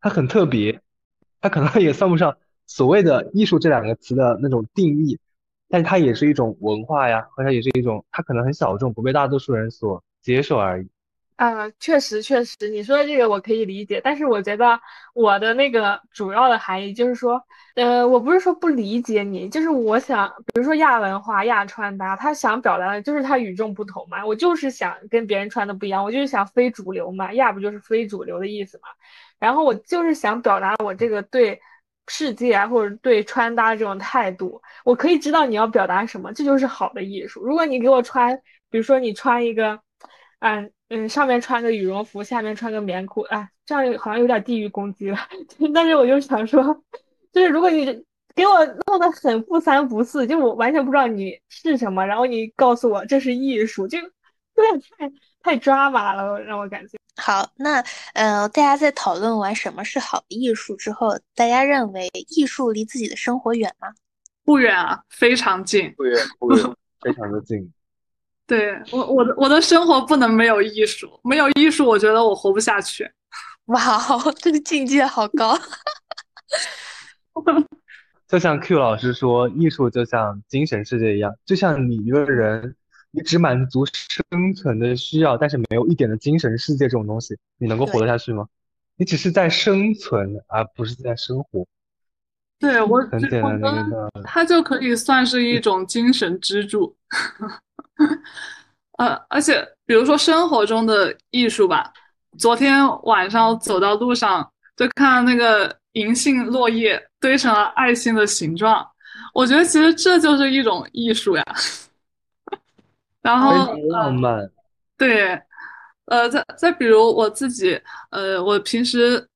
它很特别，它可能也算不上所谓的艺术这两个词的那种定义，但是它也是一种文化呀，或者也是一种，它可能很小众，不被大多数人所接受而已。啊，确实确实，你说的这个我可以理解，但是我觉得我的那个主要的含义就是说，呃，我不是说不理解你，就是我想，比如说亚文化、亚穿搭，他想表达的就是他与众不同嘛，我就是想跟别人穿的不一样，我就是想非主流嘛，亚不就是非主流的意思嘛，然后我就是想表达我这个对世界啊，或者对穿搭这种态度，我可以知道你要表达什么，这就是好的艺术。如果你给我穿，比如说你穿一个，嗯。嗯，上面穿个羽绒服，下面穿个棉裤，啊，这样好像有点地域攻击了。但是我就想说，就是如果你给我弄得很不三不四，就我完全不知道你是什么，然后你告诉我这是艺术，就有点太太抓马了，让我感觉。好，那呃，大家在讨论完什么是好的艺术之后，大家认为艺术离自己的生活远吗？不远啊，非常近。不远，不远，非常的近。对我，我的我的生活不能没有艺术，没有艺术，我觉得我活不下去。哇哦，这个境界好高！就像 Q 老师说，艺术就像精神世界一样，就像你一个人，你只满足生存的需要，但是没有一点的精神世界这种东西，你能够活得下去吗？你只是在生存，而不是在生活。对我，很简单的一个，它就可以算是一种精神支柱。呃，而且比如说生活中的艺术吧，昨天晚上走到路上，就看那个银杏落叶堆成了爱心的形状，我觉得其实这就是一种艺术呀。然后浪漫，对，呃，再再比如我自己，呃，我平时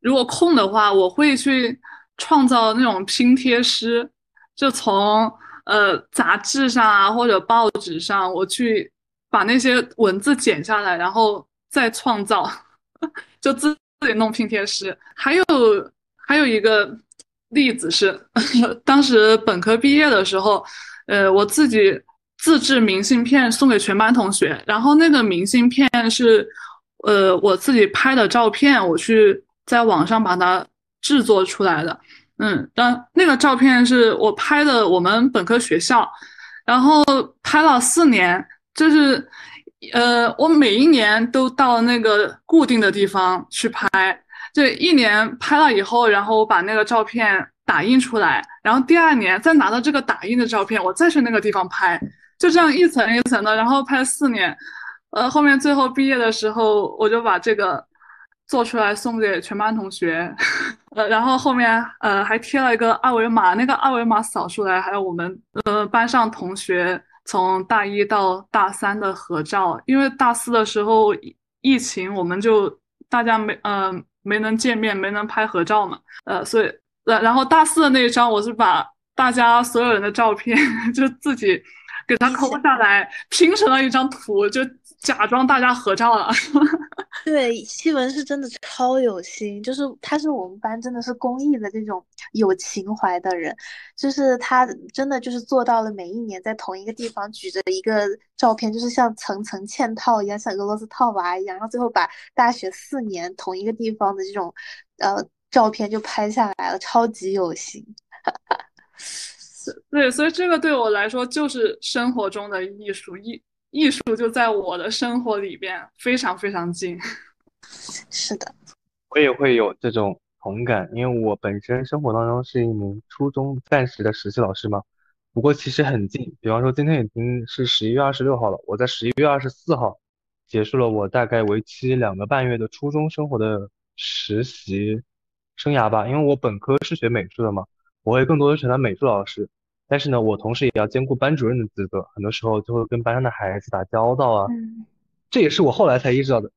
如果空的话，我会去创造那种拼贴诗，就从。呃，杂志上啊，或者报纸上，我去把那些文字剪下来，然后再创造，就自自己弄拼贴诗。还有还有一个例子是，当时本科毕业的时候，呃，我自己自制明信片送给全班同学，然后那个明信片是，呃，我自己拍的照片，我去在网上把它制作出来的。嗯，当那个照片是我拍的，我们本科学校，然后拍了四年，就是，呃，我每一年都到那个固定的地方去拍，这一年拍了以后，然后我把那个照片打印出来，然后第二年再拿到这个打印的照片，我再去那个地方拍，就这样一层一层的，然后拍四年，呃，后面最后毕业的时候，我就把这个。做出来送给全班同学，呃，然后后面呃还贴了一个二维码，那个二维码扫出来还有我们呃班上同学从大一到大三的合照，因为大四的时候疫情，我们就大家没呃没能见面，没能拍合照嘛，呃，所以然然后大四的那一张，我是把大家所有人的照片 就自己给他抠下来，拼成了一张图，就假装大家合照了。对，西文是真的超有心，就是他是我们班真的是公益的这种有情怀的人，就是他真的就是做到了每一年在同一个地方举着一个照片，就是像层层嵌套一样，像俄罗斯套娃一样，然后最后把大学四年同一个地方的这种呃照片就拍下来了，超级有心。对，所以这个对我来说就是生活中的艺术，艺艺术就在我的生活里边非常非常近。是的，我也会有这种同感，因为我本身生活当中是一名初中暂时的实习老师嘛。不过其实很近，比方说今天已经是十一月二十六号了，我在十一月二十四号结束了我大概为期两个半月的初中生活的实习生涯吧。因为我本科是学美术的嘛，我会更多的选择美术老师。但是呢，我同时也要兼顾班主任的职责，很多时候就会跟班上的孩子打交道啊。嗯，这也是我后来才意识到的。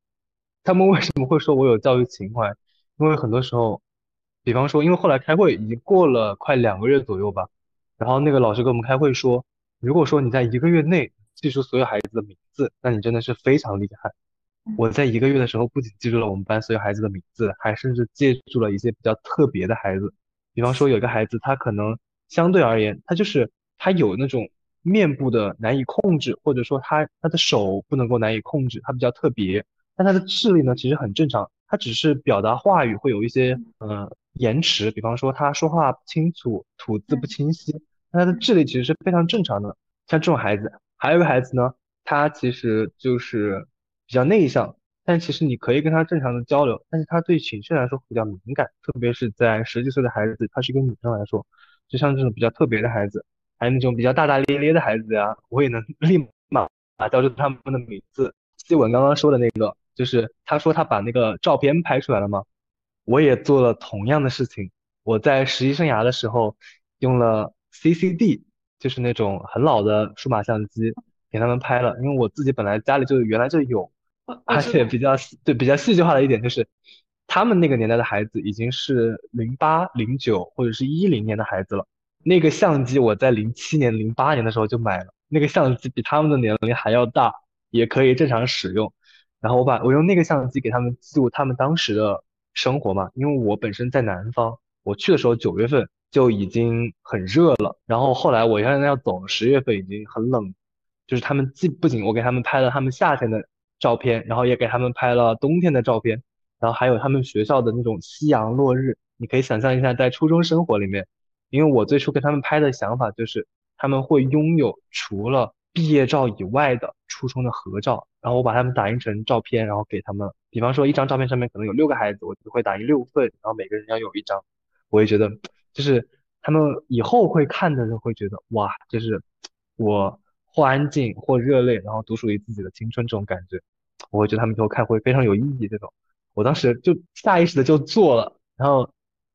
他们为什么会说我有教育情怀？因为很多时候，比方说，因为后来开会已经过了快两个月左右吧，然后那个老师给我们开会说，如果说你在一个月内记住所有孩子的名字，那你真的是非常厉害。我在一个月的时候，不仅记住了我们班所有孩子的名字，还甚至记住了一些比较特别的孩子。比方说，有一个孩子，他可能。相对而言，他就是他有那种面部的难以控制，或者说他他的手不能够难以控制，他比较特别。但他的智力呢，其实很正常，他只是表达话语会有一些呃延迟，比方说他说话不清楚，吐字不清晰。他的智力其实是非常正常的。像这种孩子，还有一个孩子呢，他其实就是比较内向，但其实你可以跟他正常的交流，但是他对情绪来说比较敏感，特别是在十几岁的孩子，她是一个女生来说。就像这种比较特别的孩子，还有那种比较大大咧咧的孩子呀，我也能立马啊叫出他们的名字。西文刚刚说的那个，就是他说他把那个照片拍出来了吗？我也做了同样的事情。我在实习生涯的时候用了 CCD，就是那种很老的数码相机，给他们拍了。因为我自己本来家里就原来就有，而且比较对比较戏剧化的一点就是。他们那个年代的孩子已经是零八、零九或者是一零年的孩子了。那个相机我在零七年、零八年的时候就买了，那个相机比他们的年龄还要大，也可以正常使用。然后我把我用那个相机给他们记录他们当时的生活嘛，因为我本身在南方，我去的时候九月份就已经很热了。然后后来我现在要走，十月份已经很冷，就是他们既不仅我给他们拍了他们夏天的照片，然后也给他们拍了冬天的照片。然后还有他们学校的那种夕阳落日，你可以想象一下，在初中生活里面，因为我最初跟他们拍的想法就是，他们会拥有除了毕业照以外的初中的合照，然后我把他们打印成照片，然后给他们，比方说一张照片上面可能有六个孩子，我就会打印六份，然后每个人要有一张，我也觉得，就是他们以后会看的人会觉得，哇，就是我或安静或热泪，然后独属于自己的青春这种感觉，我会觉得他们以后看会非常有意义这种。我当时就下意识的就做了，然后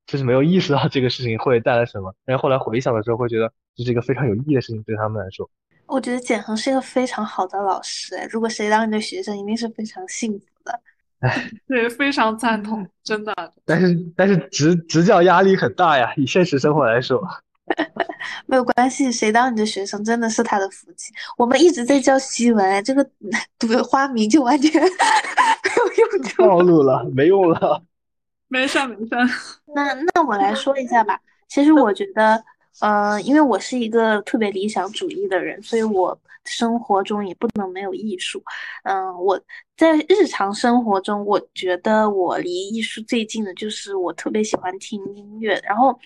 就是没有意识到这个事情会带来什么，但是后来回想的时候，会觉得这是一个非常有意义的事情，对他们来说。我觉得简恒是一个非常好的老师，哎，如果谁当你的学生，一定是非常幸福的。哎，对，非常赞同，真的。但是但是执执教压力很大呀，以现实生活来说。没有关系，谁当你的学生真的是他的福气。我们一直在教西文，这个 读花名就完全。暴露了，没用了。没事没事。那那我来说一下吧。其实我觉得，呃，因为我是一个特别理想主义的人，所以我生活中也不能没有艺术。嗯，我在日常生活中，我觉得我离艺术最近的就是我特别喜欢听音乐，然后。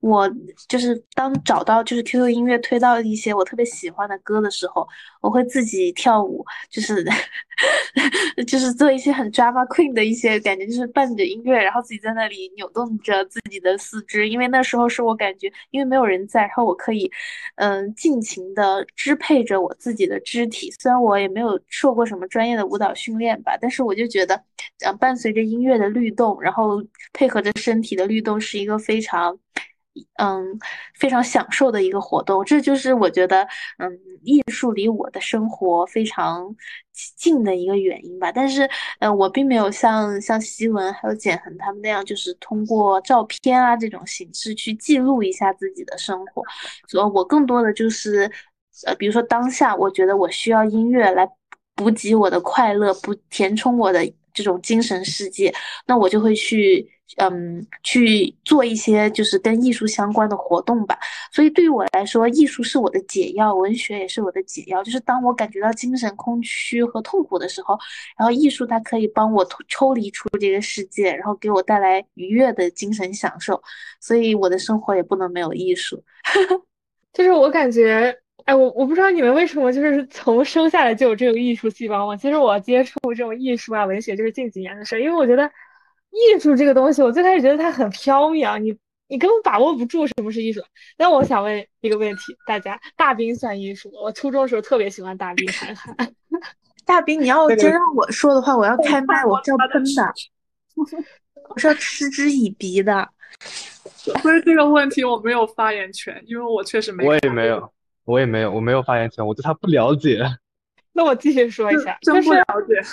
我就是当找到就是 QQ 音乐推到一些我特别喜欢的歌的时候，我会自己跳舞，就是 就是做一些很 drama queen 的一些感觉，就是伴着音乐，然后自己在那里扭动着自己的四肢，因为那时候是我感觉，因为没有人在，然后我可以嗯尽情的支配着我自己的肢体。虽然我也没有受过什么专业的舞蹈训练吧，但是我就觉得，嗯，伴随着音乐的律动，然后配合着身体的律动，是一个非常。嗯，非常享受的一个活动，这就是我觉得，嗯，艺术离我的生活非常近的一个原因吧。但是，呃，我并没有像像西文还有简恒他们那样，就是通过照片啊这种形式去记录一下自己的生活。所以，我更多的就是呃，比如说当下，我觉得我需要音乐来补给我的快乐，补填充我的这种精神世界，那我就会去。嗯，去做一些就是跟艺术相关的活动吧。所以对于我来说，艺术是我的解药，文学也是我的解药。就是当我感觉到精神空虚和痛苦的时候，然后艺术它可以帮我抽离出这个世界，然后给我带来愉悦的精神享受。所以我的生活也不能没有艺术。就是我感觉，哎，我我不知道你们为什么就是 从生下来就有这个艺术细胞吗？其实我接触这种艺术啊、文学就是近几年的事儿，因为我觉得。艺术这个东西，我最开始觉得它很飘渺，你你根本把握不住什么是艺术。那我想问一个问题，大家，大兵算艺术吗？我初中的时候特别喜欢大兵韩寒。大兵，你要真让我说的话，我要开麦，我是要喷的，我是要嗤之以鼻的。所以这个问题我没有发言权，因为我确实没。我也没有，我也没有，我没有发言权，我对他不了解。那我继续说一下，真不了解。就是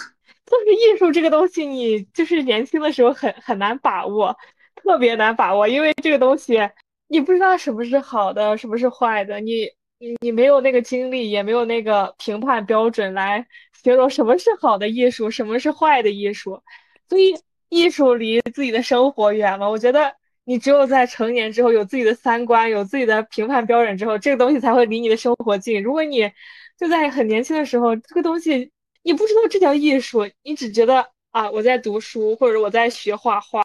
就是艺术这个东西，你就是年轻的时候很很难把握，特别难把握，因为这个东西你不知道什么是好的，什么是坏的，你你你没有那个经历，也没有那个评判标准来形容什么是好的艺术，什么是坏的艺术，所以艺术离自己的生活远了。我觉得你只有在成年之后，有自己的三观，有自己的评判标准之后，这个东西才会离你的生活近。如果你就在很年轻的时候，这个东西。你不知道这叫艺术，你只觉得啊我在读书或者我在学画画，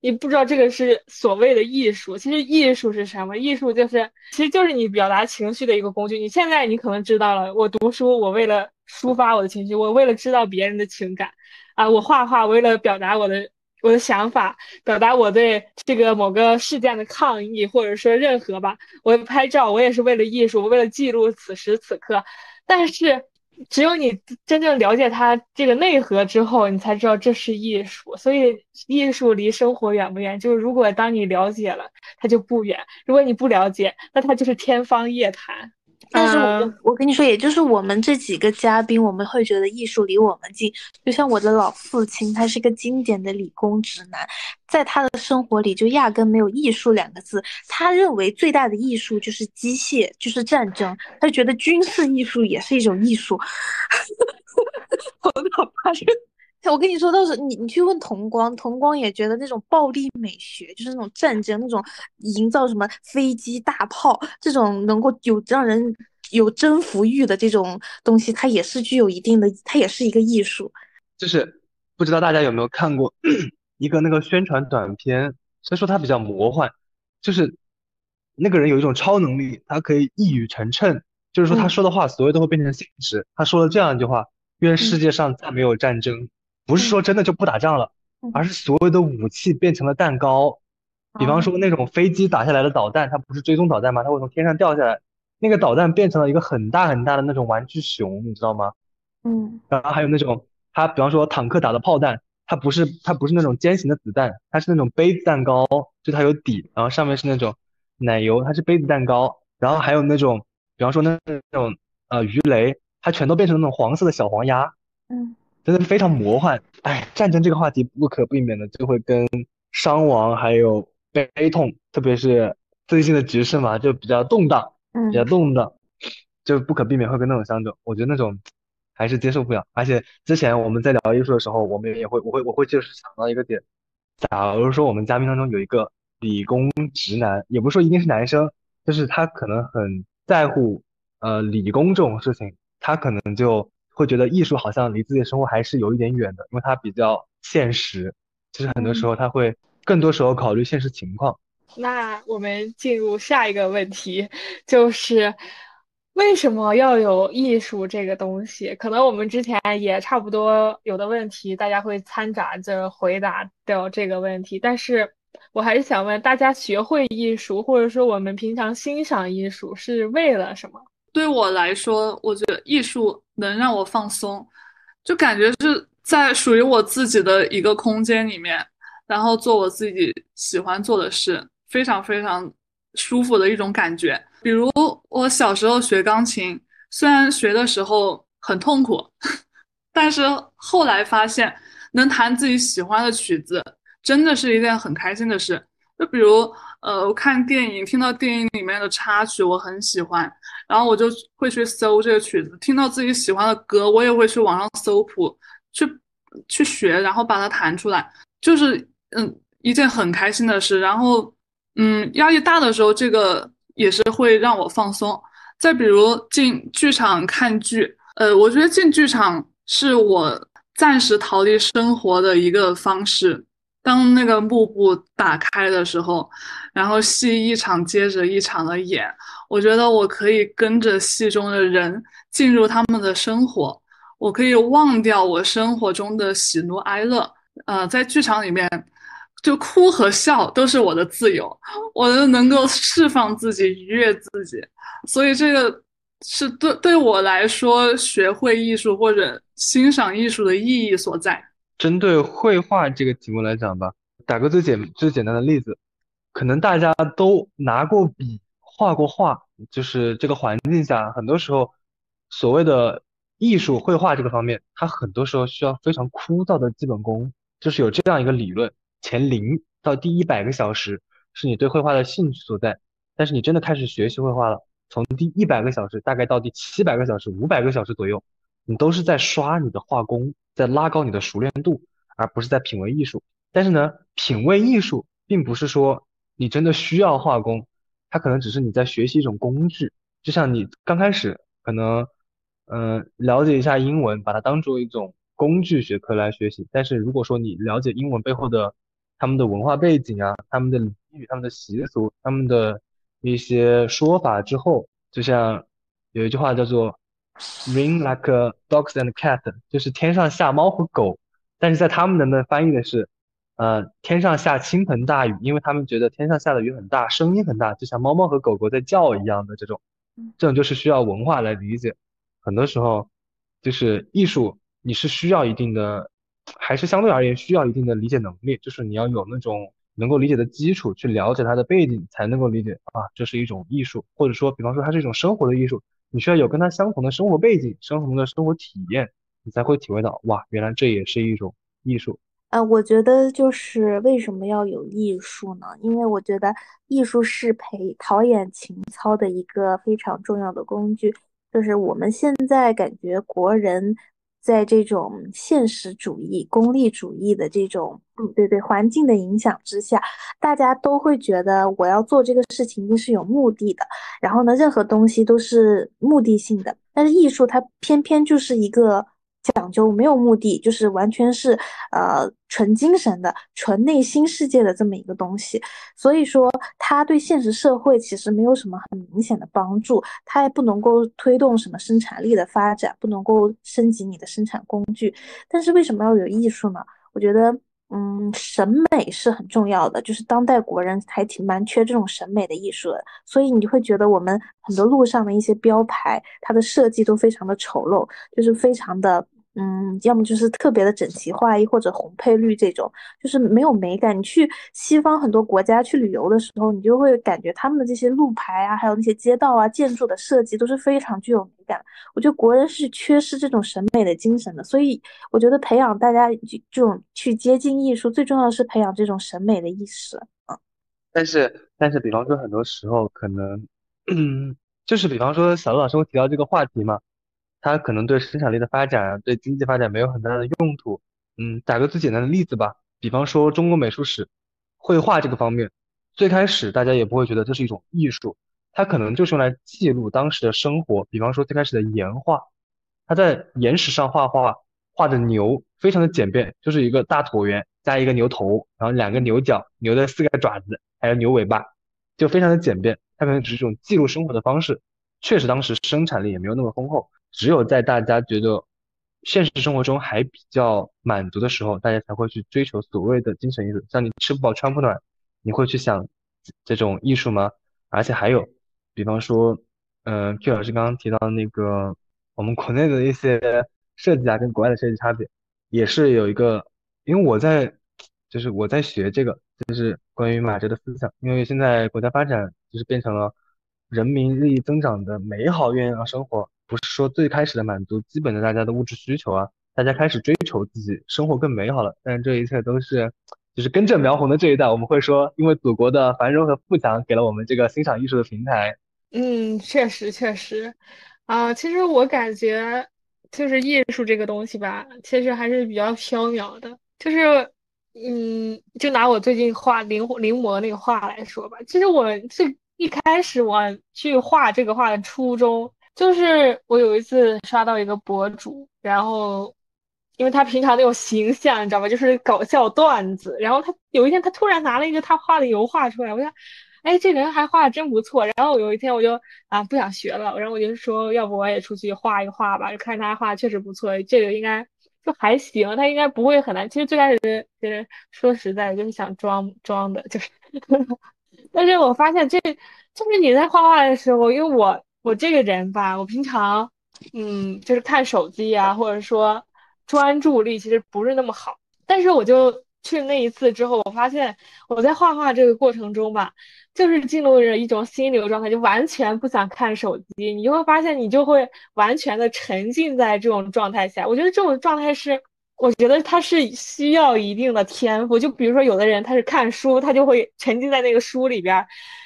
你不知道这个是所谓的艺术。其实艺术是什么？艺术就是，其实就是你表达情绪的一个工具。你现在你可能知道了，我读书我为了抒发我的情绪，我为了知道别人的情感，啊，我画画为了表达我的我的想法，表达我对这个某个事件的抗议，或者说任何吧。我拍照我也是为了艺术，我为了记录此时此刻，但是。只有你真正了解它这个内核之后，你才知道这是艺术。所以，艺术离生活远不远？就是如果当你了解了，它就不远；如果你不了解，那它就是天方夜谭。但是我我跟你说，也就是我们这几个嘉宾，我们会觉得艺术离我们近。就像我的老父亲，他是个经典的理工直男，在他的生活里就压根没有艺术两个字。他认为最大的艺术就是机械，就是战争。他觉得军事艺术也是一种艺术。我好怕这我跟你说，到时候你你去问童光，童光也觉得那种暴力美学，就是那种战争，那种营造什么飞机、大炮这种能够有让人有征服欲的这种东西，它也是具有一定的，它也是一个艺术。就是不知道大家有没有看过 一个那个宣传短片，虽然说它比较魔幻，就是那个人有一种超能力，他可以一语成谶，就是说他说的话所有都会变成现实。他说了这样一句话：愿世界上再没有战争。不是说真的就不打仗了，而是所有的武器变成了蛋糕。比方说那种飞机打下来的导弹，它不是追踪导弹吗？它会从天上掉下来，那个导弹变成了一个很大很大的那种玩具熊，你知道吗？嗯。然后还有那种，它比方说坦克打的炮弹，它不是它不是那种尖形的子弹，它是那种杯子蛋糕，就它有底，然后上面是那种奶油，它是杯子蛋糕。然后还有那种，比方说那那种呃鱼雷，它全都变成那种黄色的小黄鸭。嗯。真的非常魔幻，哎，战争这个话题不可避免的就会跟伤亡还有悲痛，特别是最近的局势嘛，就比较动荡，比较动荡，就不可避免会跟那种相撞。我觉得那种还是接受不了。而且之前我们在聊艺术的时候，我们也会，我会，我会就是想到一个点，假如说我们嘉宾当中有一个理工直男，也不是说一定是男生，就是他可能很在乎呃理工这种事情，他可能就。会觉得艺术好像离自己的生活还是有一点远的，因为它比较现实。其实很多时候他会更多时候考虑现实情况。那我们进入下一个问题，就是为什么要有艺术这个东西？可能我们之前也差不多有的问题，大家会掺杂着回答掉这个问题。但是我还是想问大家：学会艺术，或者说我们平常欣赏艺术，是为了什么？对我来说，我觉得艺术能让我放松，就感觉是在属于我自己的一个空间里面，然后做我自己喜欢做的事，非常非常舒服的一种感觉。比如我小时候学钢琴，虽然学的时候很痛苦，但是后来发现能弹自己喜欢的曲子，真的是一件很开心的事。就比如，呃，我看电影，听到电影里面的插曲，我很喜欢，然后我就会去搜这个曲子。听到自己喜欢的歌，我也会去网上搜谱，去去学，然后把它弹出来，就是嗯一件很开心的事。然后，嗯，压力大的时候，这个也是会让我放松。再比如进剧场看剧，呃，我觉得进剧场是我暂时逃离生活的一个方式。当那个幕布打开的时候，然后戏一场接着一场的演，我觉得我可以跟着戏中的人进入他们的生活，我可以忘掉我生活中的喜怒哀乐。呃，在剧场里面，就哭和笑都是我的自由，我都能够释放自己，愉悦自己。所以这个是对对我来说，学会艺术或者欣赏艺术的意义所在。针对绘画这个题目来讲吧，打个最简最简单的例子，可能大家都拿过笔画过画，就是这个环境下，很多时候所谓的艺术绘画这个方面，它很多时候需要非常枯燥的基本功，就是有这样一个理论，前零到第一百个小时是你对绘画的兴趣所在，但是你真的开始学习绘画了，从第一百个小时大概到第七百个小时、五百个小时左右，你都是在刷你的画工。在拉高你的熟练度，而不是在品味艺术。但是呢，品味艺术并不是说你真的需要画工，它可能只是你在学习一种工具。就像你刚开始可能，嗯，了解一下英文，把它当做一种工具学科来学习。但是如果说你了解英文背后的他们的文化背景啊，他们的俚语、他们的习俗、他们的一些说法之后，就像有一句话叫做。Ring like dogs and cat，就是天上下猫和狗，但是在他们的那翻译的是，呃，天上下倾盆大雨，因为他们觉得天上下的雨很大，声音很大，就像猫猫和狗狗在叫一样的这种，这种就是需要文化来理解。很多时候，就是艺术，你是需要一定的，还是相对而言需要一定的理解能力，就是你要有那种能够理解的基础，去了解它的背景，才能够理解啊，这是一种艺术，或者说，比方说它是一种生活的艺术。你需要有跟他相同的生活背景、相同的生活体验，你才会体会到哇，原来这也是一种艺术。呃，我觉得就是为什么要有艺术呢？因为我觉得艺术是培陶冶情操的一个非常重要的工具。就是我们现在感觉国人。在这种现实主义、功利主义的这种，嗯，对对，环境的影响之下，大家都会觉得我要做这个事情一定是有目的的。然后呢，任何东西都是目的性的，但是艺术它偏偏就是一个。讲究没有目的，就是完全是呃纯精神的、纯内心世界的这么一个东西。所以说，它对现实社会其实没有什么很明显的帮助，它也不能够推动什么生产力的发展，不能够升级你的生产工具。但是为什么要有艺术呢？我觉得。嗯，审美是很重要的，就是当代国人还挺蛮缺这种审美的艺术的，所以你会觉得我们很多路上的一些标牌，它的设计都非常的丑陋，就是非常的。嗯，要么就是特别的整齐划一，或者红配绿这种，就是没有美感。你去西方很多国家去旅游的时候，你就会感觉他们的这些路牌啊，还有那些街道啊、建筑的设计都是非常具有美感。我觉得国人是缺失这种审美的精神的，所以我觉得培养大家这种去接近艺术，最重要的是培养这种审美的意识。嗯，但是但是，比方说很多时候可能，嗯，就是比方说小陆老师会提到这个话题嘛。它可能对生产力的发展啊，对经济发展没有很大的用途。嗯，打个最简单的例子吧，比方说中国美术史，绘画这个方面，最开始大家也不会觉得这是一种艺术，它可能就是用来记录当时的生活。比方说最开始的岩画，它在岩石上画画，画的牛非常的简便，就是一个大椭圆加一个牛头，然后两个牛角，牛的四个爪子，还有牛尾巴，就非常的简便。它可能只是一种记录生活的方式，确实当时生产力也没有那么丰厚。只有在大家觉得现实生活中还比较满足的时候，大家才会去追求所谓的精神艺术。像你吃不饱穿不暖，你会去想这种艺术吗？而且还有，比方说，嗯，Q 老师刚刚提到那个我们国内的一些 设计啊，跟国外的设计差别，也是有一个，因为我在就是我在学这个，就是关于马哲的思想。因为现在国家发展就是变成了人民日益增长的美好愿望生活。不是说最开始的满足基本的大家的物质需求啊，大家开始追求自己生活更美好了，但是这一切都是就是根正苗红的这一代，我们会说，因为祖国的繁荣和富强给了我们这个欣赏艺术的平台。嗯，确实确实，啊，其实我感觉就是艺术这个东西吧，其实还是比较缥缈的。就是，嗯，就拿我最近画临临摹那个画来说吧，其实我最一开始我去画这个画的初衷，就是我有一次刷到一个博主，然后。因为他平常那种形象，你知道吧，就是搞笑段子。然后他有一天，他突然拿了一个他画的油画出来，我想，哎，这人还画的真不错。然后有一天我就啊不想学了，然后我就说，要不我也出去画一画吧，就看他画确实不错，这个应该就还行，他应该不会很难。其实最开始其实说实在，就是想装装的，就是。但是我发现这就是你在画画的时候，因为我我这个人吧，我平常嗯就是看手机呀，或者说。专注力其实不是那么好，但是我就去那一次之后，我发现我在画画这个过程中吧，就是进入了一种心流状态，就完全不想看手机。你就会发现，你就会完全的沉浸在这种状态下。我觉得这种状态是，我觉得他是需要一定的天赋。就比如说，有的人他是看书，他就会沉浸在那个书里边；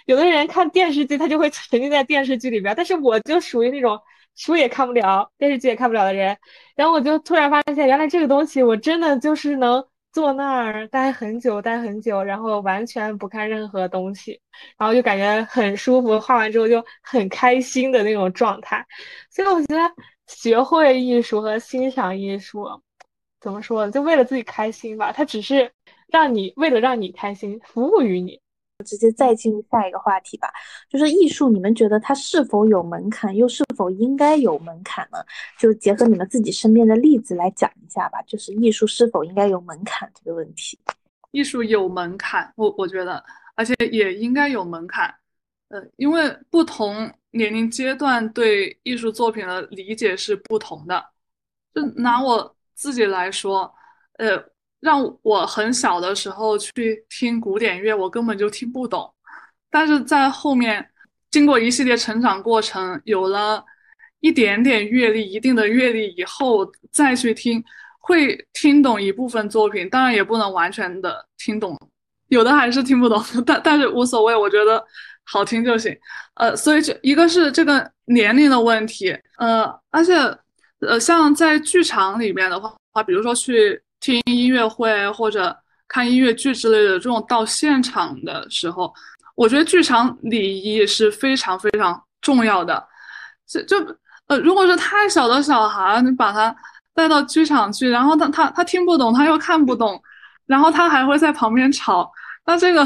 有的人看电视剧，他就会沉浸在电视剧里边。但是我就属于那种。书也看不了，电视剧也看不了的人，然后我就突然发现，原来这个东西我真的就是能坐那儿待很久，待很久，然后完全不看任何东西，然后就感觉很舒服，画完之后就很开心的那种状态。所以我觉得学会艺术和欣赏艺术，怎么说呢？就为了自己开心吧，它只是让你为了让你开心，服务于你。直接再进入下一个话题吧，就是艺术，你们觉得它是否有门槛，又是否应该有门槛呢？就结合你们自己身边的例子来讲一下吧，就是艺术是否应该有门槛这个问题。艺术有门槛，我我觉得，而且也应该有门槛。呃，因为不同年龄阶段对艺术作品的理解是不同的。就拿我自己来说，呃。让我很小的时候去听古典乐，我根本就听不懂。但是在后面，经过一系列成长过程，有了一点点阅历、一定的阅历以后，再去听，会听懂一部分作品。当然也不能完全的听懂，有的还是听不懂。但但是无所谓，我觉得好听就行。呃，所以这一个是这个年龄的问题。呃，而且呃，像在剧场里面的话，比如说去。听音乐会或者看音乐剧之类的这种到现场的时候，我觉得剧场礼仪是非常非常重要的。就就呃，如果是太小的小孩，你把他带到剧场去，然后他他他听不懂，他又看不懂，然后他还会在旁边吵，那这个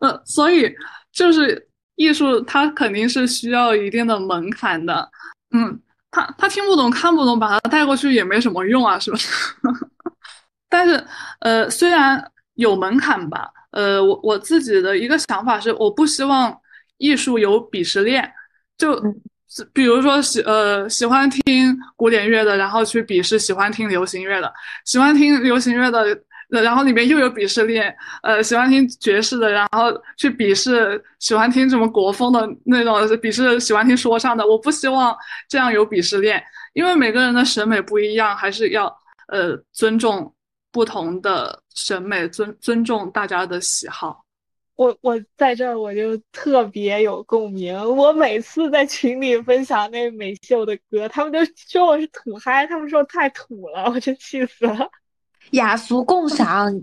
呃，所以就是艺术，它肯定是需要一定的门槛的。嗯，他他听不懂看不懂，把他带过去也没什么用啊，是吧？但是，呃，虽然有门槛吧，呃，我我自己的一个想法是，我不希望艺术有鄙视链，就比如说喜呃喜欢听古典乐的，然后去鄙视喜欢听流行乐的，喜欢听流行乐的，然后里面又有鄙视链，呃，喜欢听爵士的，然后去鄙视喜欢听什么国风的那种，鄙视喜欢听说唱的，我不希望这样有鄙视链，因为每个人的审美不一样，还是要呃尊重。不同的审美，尊尊重大家的喜好。我我在这儿我就特别有共鸣。我每次在群里分享那美秀的歌，他们都说我是土嗨，他们说太土了，我真气死了。雅俗共赏，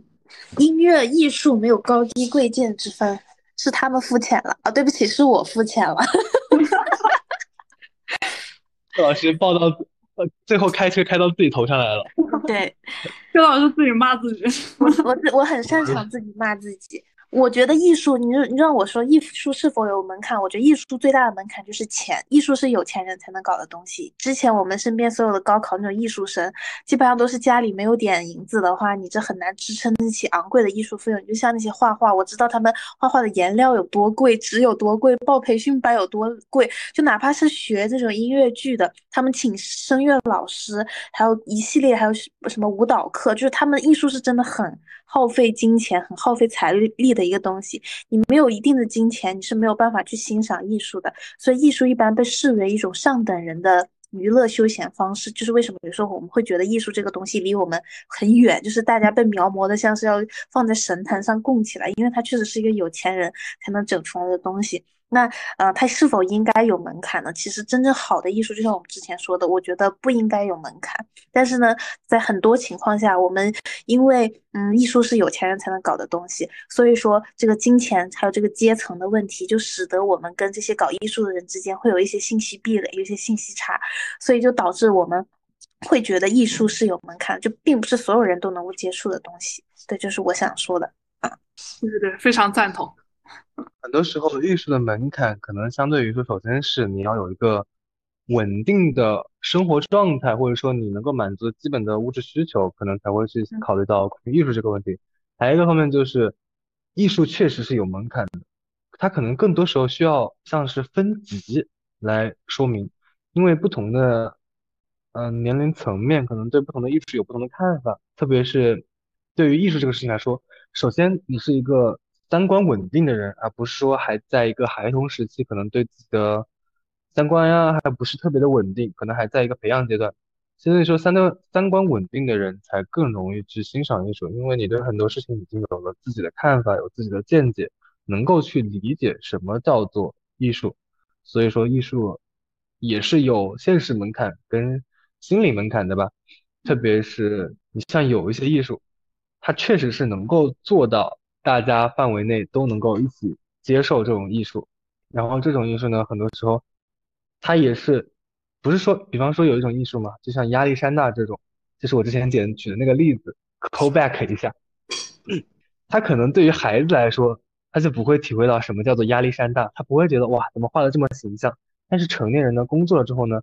音乐艺术没有高低贵贱之分，是他们肤浅了啊！对不起，是我肤浅了。老师报到。呃，最后开车开到自己头上来了。对，薛老师自己骂自己。我我我很擅长自己骂自己。我觉得艺术，你你让我说艺术是否有门槛？我觉得艺术最大的门槛就是钱，艺术是有钱人才能搞的东西。之前我们身边所有的高考那种艺术生，基本上都是家里没有点银子的话，你这很难支撑得起昂贵的艺术费用。就像那些画画，我知道他们画画的颜料有多贵，纸有多贵，报培训班有多贵。就哪怕是学这种音乐剧的，他们请声乐老师，还有一系列还有什么舞蹈课，就是他们艺术是真的很。耗费金钱很耗费财力的一个东西，你没有一定的金钱，你是没有办法去欣赏艺术的。所以艺术一般被视为一种上等人的娱乐休闲方式。就是为什么有时候我们会觉得艺术这个东西离我们很远，就是大家被描摹的像是要放在神坛上供起来，因为它确实是一个有钱人才能整出来的东西。那呃，它是否应该有门槛呢？其实真正好的艺术，就像我们之前说的，我觉得不应该有门槛。但是呢，在很多情况下，我们因为嗯，艺术是有钱人才能搞的东西，所以说这个金钱还有这个阶层的问题，就使得我们跟这些搞艺术的人之间会有一些信息壁垒，有一些信息差，所以就导致我们会觉得艺术是有门槛，就并不是所有人都能够接触的东西。对，就是我想说的啊。对对对，非常赞同。很多时候，艺术的门槛可能相对于说，首先是你要有一个稳定的生活状态，或者说你能够满足基本的物质需求，可能才会去考虑到艺术这个问题。还有一个方面就是，艺术确实是有门槛的，它可能更多时候需要像是分级来说明，因为不同的嗯年龄层面可能对不同的艺术有不同的看法，特别是对于艺术这个事情来说，首先你是一个。三观稳定的人，而不是说还在一个孩童时期，可能对自己的三观呀还不是特别的稳定，可能还在一个培养阶段。所以说，三观三观稳定的人才更容易去欣赏艺术，因为你对很多事情已经有了自己的看法，有自己的见解，能够去理解什么叫做艺术。所以说，艺术也是有现实门槛跟心理门槛的吧。特别是你像有一些艺术，它确实是能够做到。大家范围内都能够一起接受这种艺术，然后这种艺术呢，很多时候它也是不是说，比方说有一种艺术嘛，就像亚历山大这种，就是我之前简举的那个例子，call back 一下，他可能对于孩子来说，他就不会体会到什么叫做亚历山大，他不会觉得哇，怎么画的这么形象，但是成年人呢，工作了之后呢，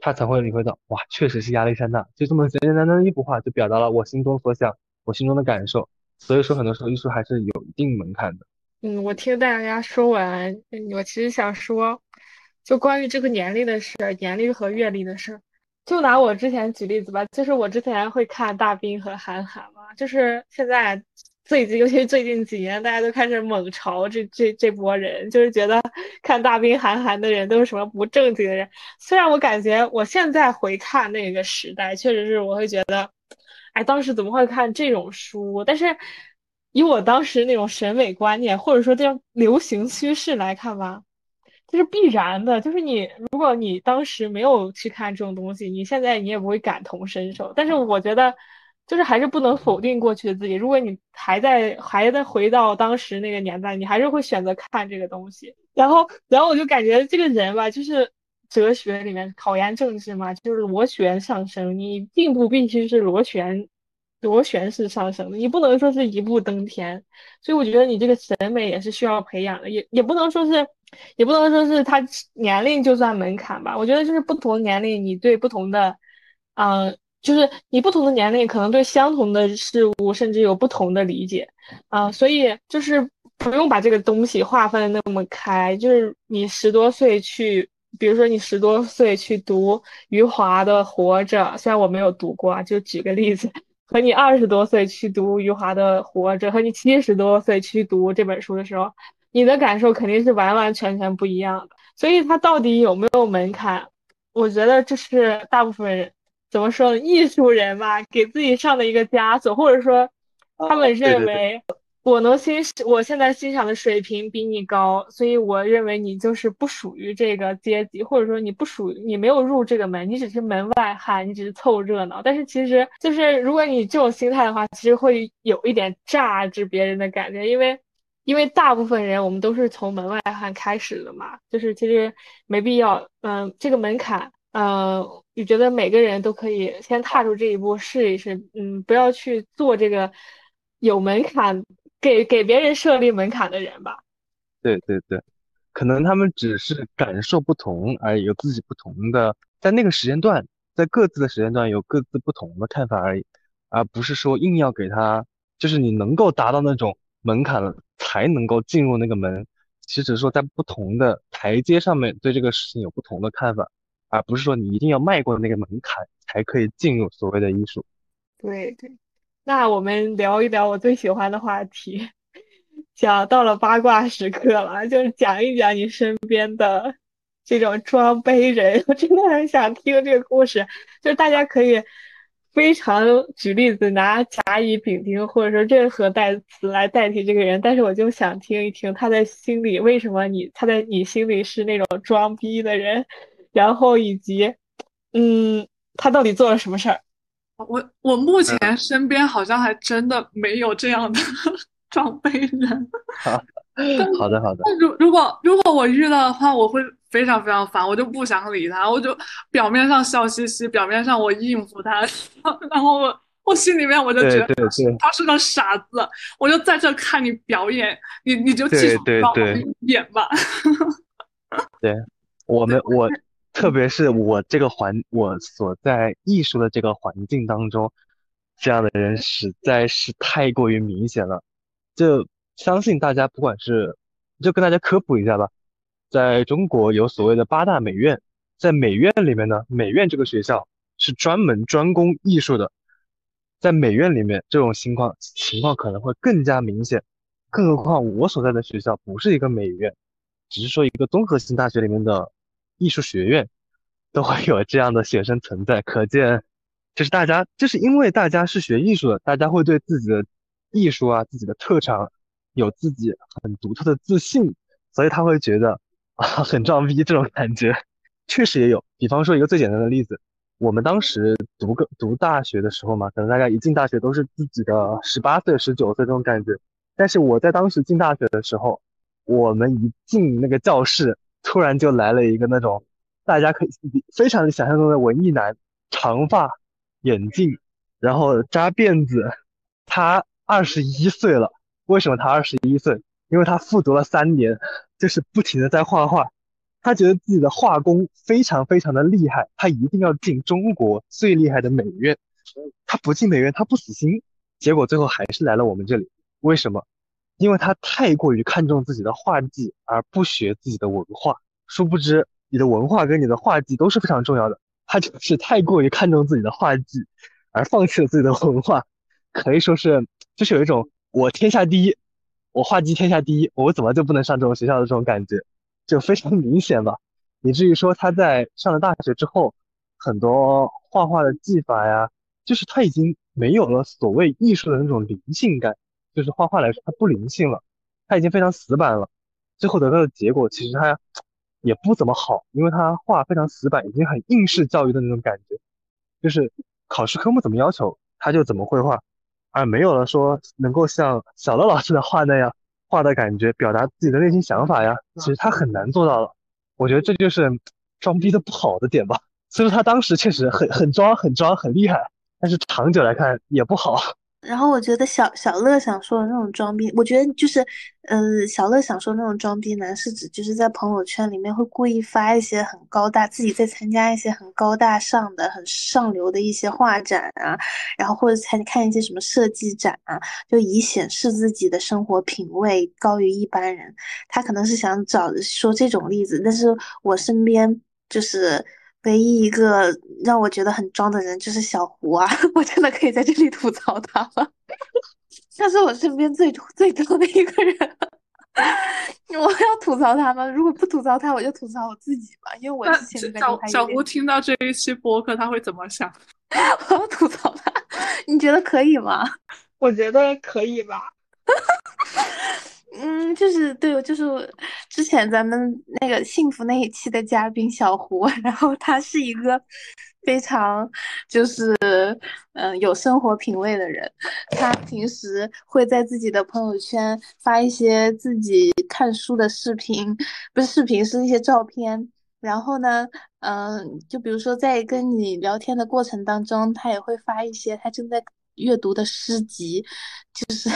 他才会领会到哇，确实是亚历山大，就这么简简单单的一幅画，就表达了我心中所想，我心中的感受。所以说，很多时候艺术还是有一定门槛的。嗯，我听大家说完，我其实想说，就关于这个年龄的事儿，年龄和阅历的事儿。就拿我之前举例子吧，就是我之前会看大兵和韩寒嘛，就是现在最近，尤其是最近几年，大家都开始猛潮这这这波人，就是觉得 看大兵、韩寒的人都是什么不正经的人。虽然我感觉我现在回看那个时代，确实是我会觉得。哎，当时怎么会看这种书？但是以我当时那种审美观念，或者说这样流行趋势来看吧，这是必然的。就是你，如果你当时没有去看这种东西，你现在你也不会感同身受。但是我觉得，就是还是不能否定过去的自己。如果你还在还在回到当时那个年代，你还是会选择看这个东西。然后，然后我就感觉这个人吧，就是。哲学里面考研政治嘛，就是螺旋上升，你并不必须是螺旋，螺旋式上升的，你不能说是一步登天。所以我觉得你这个审美也是需要培养的，也也不能说是，也不能说是他年龄就算门槛吧。我觉得就是不同年龄，你对不同的，嗯，就是你不同的年龄可能对相同的事物甚至有不同的理解，啊，所以就是不用把这个东西划分的那么开，就是你十多岁去。比如说，你十多岁去读余华的《活着》，虽然我没有读过啊，就举个例子，和你二十多岁去读余华的《活着》，和你七十多岁去读这本书的时候，你的感受肯定是完完全全不一样的。所以，它到底有没有门槛？我觉得这是大部分人怎么说呢？艺术人吧，给自己上的一个枷锁，或者说，他们认为。我能欣，我现在欣赏的水平比你高，所以我认为你就是不属于这个阶级，或者说你不属于，你没有入这个门，你只是门外汉，你只是凑热闹。但是其实就是，如果你这种心态的话，其实会有一点榨制别人的感觉，因为，因为大部分人我们都是从门外汉开始的嘛，就是其实没必要，嗯，这个门槛，嗯，你觉得每个人都可以先踏出这一步试一试，嗯，不要去做这个有门槛。给给别人设立门槛的人吧，对对对，可能他们只是感受不同而已，有自己不同的，在那个时间段，在各自的时间段有各自不同的看法而已，而不是说硬要给他，就是你能够达到那种门槛了才能够进入那个门，其实说在不同的台阶上面对这个事情有不同的看法，而不是说你一定要迈过那个门槛才可以进入所谓的艺术。对对。那我们聊一聊我最喜欢的话题，讲到了八卦时刻了，就是讲一讲你身边的这种装杯人，我真的很想听这个故事。就是大家可以非常举例子，拿甲乙丙丁或者说任何代词来代替这个人，但是我就想听一听他在心里为什么你他在你心里是那种装逼的人，然后以及嗯，他到底做了什么事儿。我我目前身边好像还真的没有这样的 装备人。好的好的。如如果如果我遇到的话，我会非常非常烦，我就不想理他，我就表面上笑嘻嘻，表面上我应付他，然后我我心里面我就觉得他是个傻子，我就在这看你表演，你你就继续帮我演吧。对我们我。特别是我这个环，我所在艺术的这个环境当中，这样的人实在是太过于明显了。就相信大家，不管是，就跟大家科普一下吧，在中国有所谓的八大美院，在美院里面呢，美院这个学校是专门专攻艺术的，在美院里面，这种情况情况可能会更加明显。更何况我所在的学校不是一个美院，只是说一个综合性大学里面的。艺术学院都会有这样的学生存在，可见就是大家就是因为大家是学艺术的，大家会对自己的艺术啊、自己的特长有自己很独特的自信，所以他会觉得啊很装逼这种感觉，确实也有。比方说一个最简单的例子，我们当时读个读大学的时候嘛，可能大家一进大学都是自己的十八岁、十九岁这种感觉，但是我在当时进大学的时候，我们一进那个教室。突然就来了一个那种，大家可以非常想象中的文艺男，长发、眼镜，然后扎辫子。他二十一岁了，为什么他二十一岁？因为他复读了三年，就是不停的在画画。他觉得自己的画工非常非常的厉害，他一定要进中国最厉害的美院。他不进美院，他不死心。结果最后还是来了我们这里，为什么？因为他太过于看重自己的画技，而不学自己的文化。殊不知，你的文化跟你的画技都是非常重要的。他就是太过于看重自己的画技，而放弃了自己的文化，可以说是就是有一种我天下第一，我画技天下第一，我怎么就不能上这种学校的这种感觉，就非常明显吧。以至于说他在上了大学之后，很多画画的技法呀，就是他已经没有了所谓艺术的那种灵性感。就是画画来说，它不灵性了，它已经非常死板了。最后得到的结果其实它也不怎么好，因为它画非常死板，已经很应试教育的那种感觉。就是考试科目怎么要求，他就怎么绘画，而没有了说能够像小乐老师的画那样画的感觉，表达自己的内心想法呀。其实他很难做到了。我觉得这就是装逼的不好的点吧。所以说他当时确实很很装，很装，很厉害，但是长久来看也不好。然后我觉得小小乐想说的那种装逼，我觉得就是，呃，小乐想说那种装逼男是指就是在朋友圈里面会故意发一些很高大，自己在参加一些很高大上的、很上流的一些画展啊，然后或者参看一些什么设计展啊，就以显示自己的生活品味高于一般人。他可能是想找说这种例子，但是我身边就是。唯一一个让我觉得很装的人就是小胡啊！我真的可以在这里吐槽他了，他是我身边最 最装的一个人。我要吐槽他吗？如果不吐槽他，我就吐槽我自己吧，因为我之前小小胡听到这一期播客，他会怎么想？我要吐槽他，你觉得可以吗？我觉得可以吧。嗯，就是对，就是之前咱们那个幸福那一期的嘉宾小胡，然后他是一个非常就是嗯有生活品味的人，他平时会在自己的朋友圈发一些自己看书的视频，不是视频，是一些照片。然后呢，嗯，就比如说在跟你聊天的过程当中，他也会发一些他正在。阅读的诗集，就是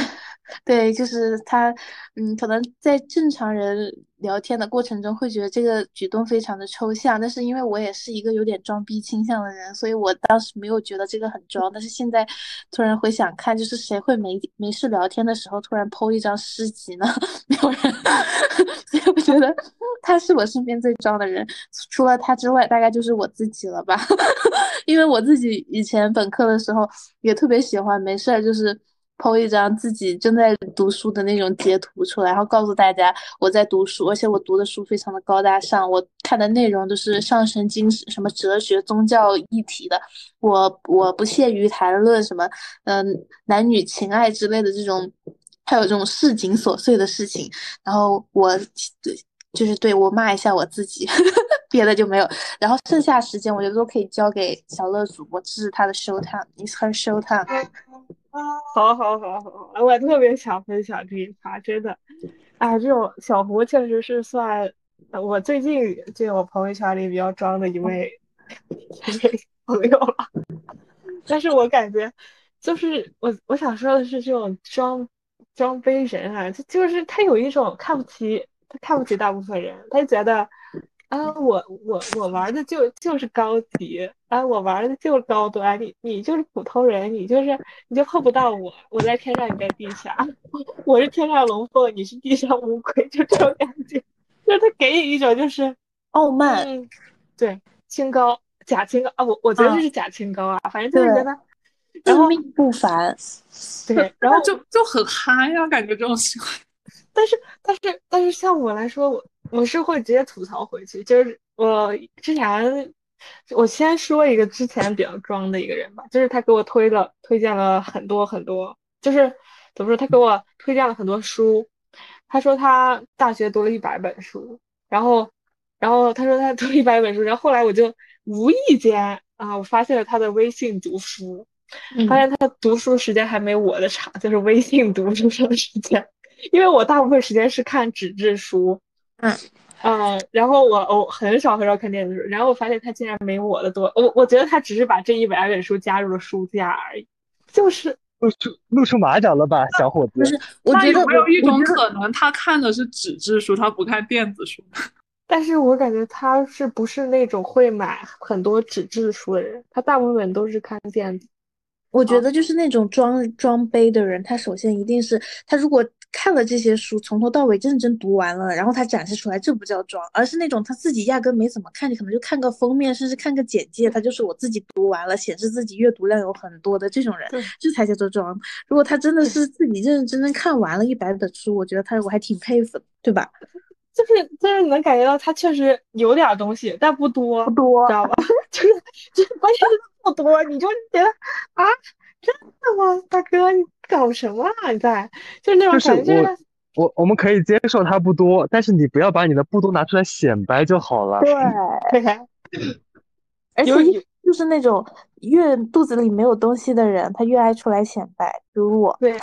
对，就是他，嗯，可能在正常人聊天的过程中会觉得这个举动非常的抽象，但是因为我也是一个有点装逼倾向的人，所以我当时没有觉得这个很装。但是现在突然回想看，就是谁会没没事聊天的时候突然 po 一张诗集呢？没有人，所以我觉得他是我身边最装的人，除了他之外，大概就是我自己了吧。因为我自己以前本科的时候也特别喜欢，没事儿就是抛一张自己正在读书的那种截图出来，然后告诉大家我在读书，而且我读的书非常的高大上，我看的内容都是上升经什么哲学、宗教议题的，我我不屑于谈论什么嗯男女情爱之类的这种，还有这种市井琐碎的事情，然后我对就是对我骂一下我自己。别的就没有，然后剩下时间我觉得都可以交给小乐主播，这是他的 show time，is her show time。好好好好，我特别想分享这一趴，真的，啊，这种小胡确实是算我最近进我朋友圈里比较装的一位朋友了，但是我感觉就是我我想说的是这种装装杯人啊，就就是他有一种看不起他看不起大部分人，他就觉得。啊，我我我玩的就就是高级啊，我玩的就是高端，你你就是普通人，你就是你就碰不到我，我在天上，你在地下，我是天上龙凤，你是地上乌龟，就这种感觉，就是他给你一种就是傲慢，对，清高假清高啊，我我觉得这是假清高啊，反正就是觉得自命不凡，对，然后就就很嗨呀，感觉这种喜欢，但是但是但是像我来说，我。我是会直接吐槽回去，就是我之前，我先说一个之前比较装的一个人吧，就是他给我推了推荐了很多很多，就是怎么说，他给我推荐了很多书，他说他大学读了一百本书，然后，然后他说他读一百本书，然后后来我就无意间啊，我发现了他的微信读书，发现他读书时间还没我的长，就是微信读书的时间，因为我大部分时间是看纸质书。嗯嗯，然后我我很少很少看电子书，然后我发现他竟然没我的多，我我觉得他只是把这一百本书加入了书架而已，就是露出露出马脚了吧，小伙子。不是，我觉得有没有一种可能，他看的是纸质书，他不看电子书？但是我感觉他是不是那种会买很多纸质书的人？他大部分都是看电子。我觉得就是那种装装杯的人，他首先一定是他如果。看了这些书，从头到尾认真读完了，然后他展示出来，这不叫装，而是那种他自己压根没怎么看，你可能就看个封面，甚至看个简介，他就是我自己读完了，显示自己阅读量有很多的这种人，这才叫做装。如果他真的是自己认认真真看完了一百本书，我觉得他我还挺佩服的，对吧？就是就是能感觉到他确实有点东西，但不多，不多，知道吧？就是就是关键是不多，你就觉得啊。真的吗，大哥？你搞什么啊？你在就是那种感觉。我我我们可以接受它不多，但是你不要把你的不多拿出来显摆就好了。对，而且就是那种越肚子里没有东西的人，他越爱出来显摆，比如我。对，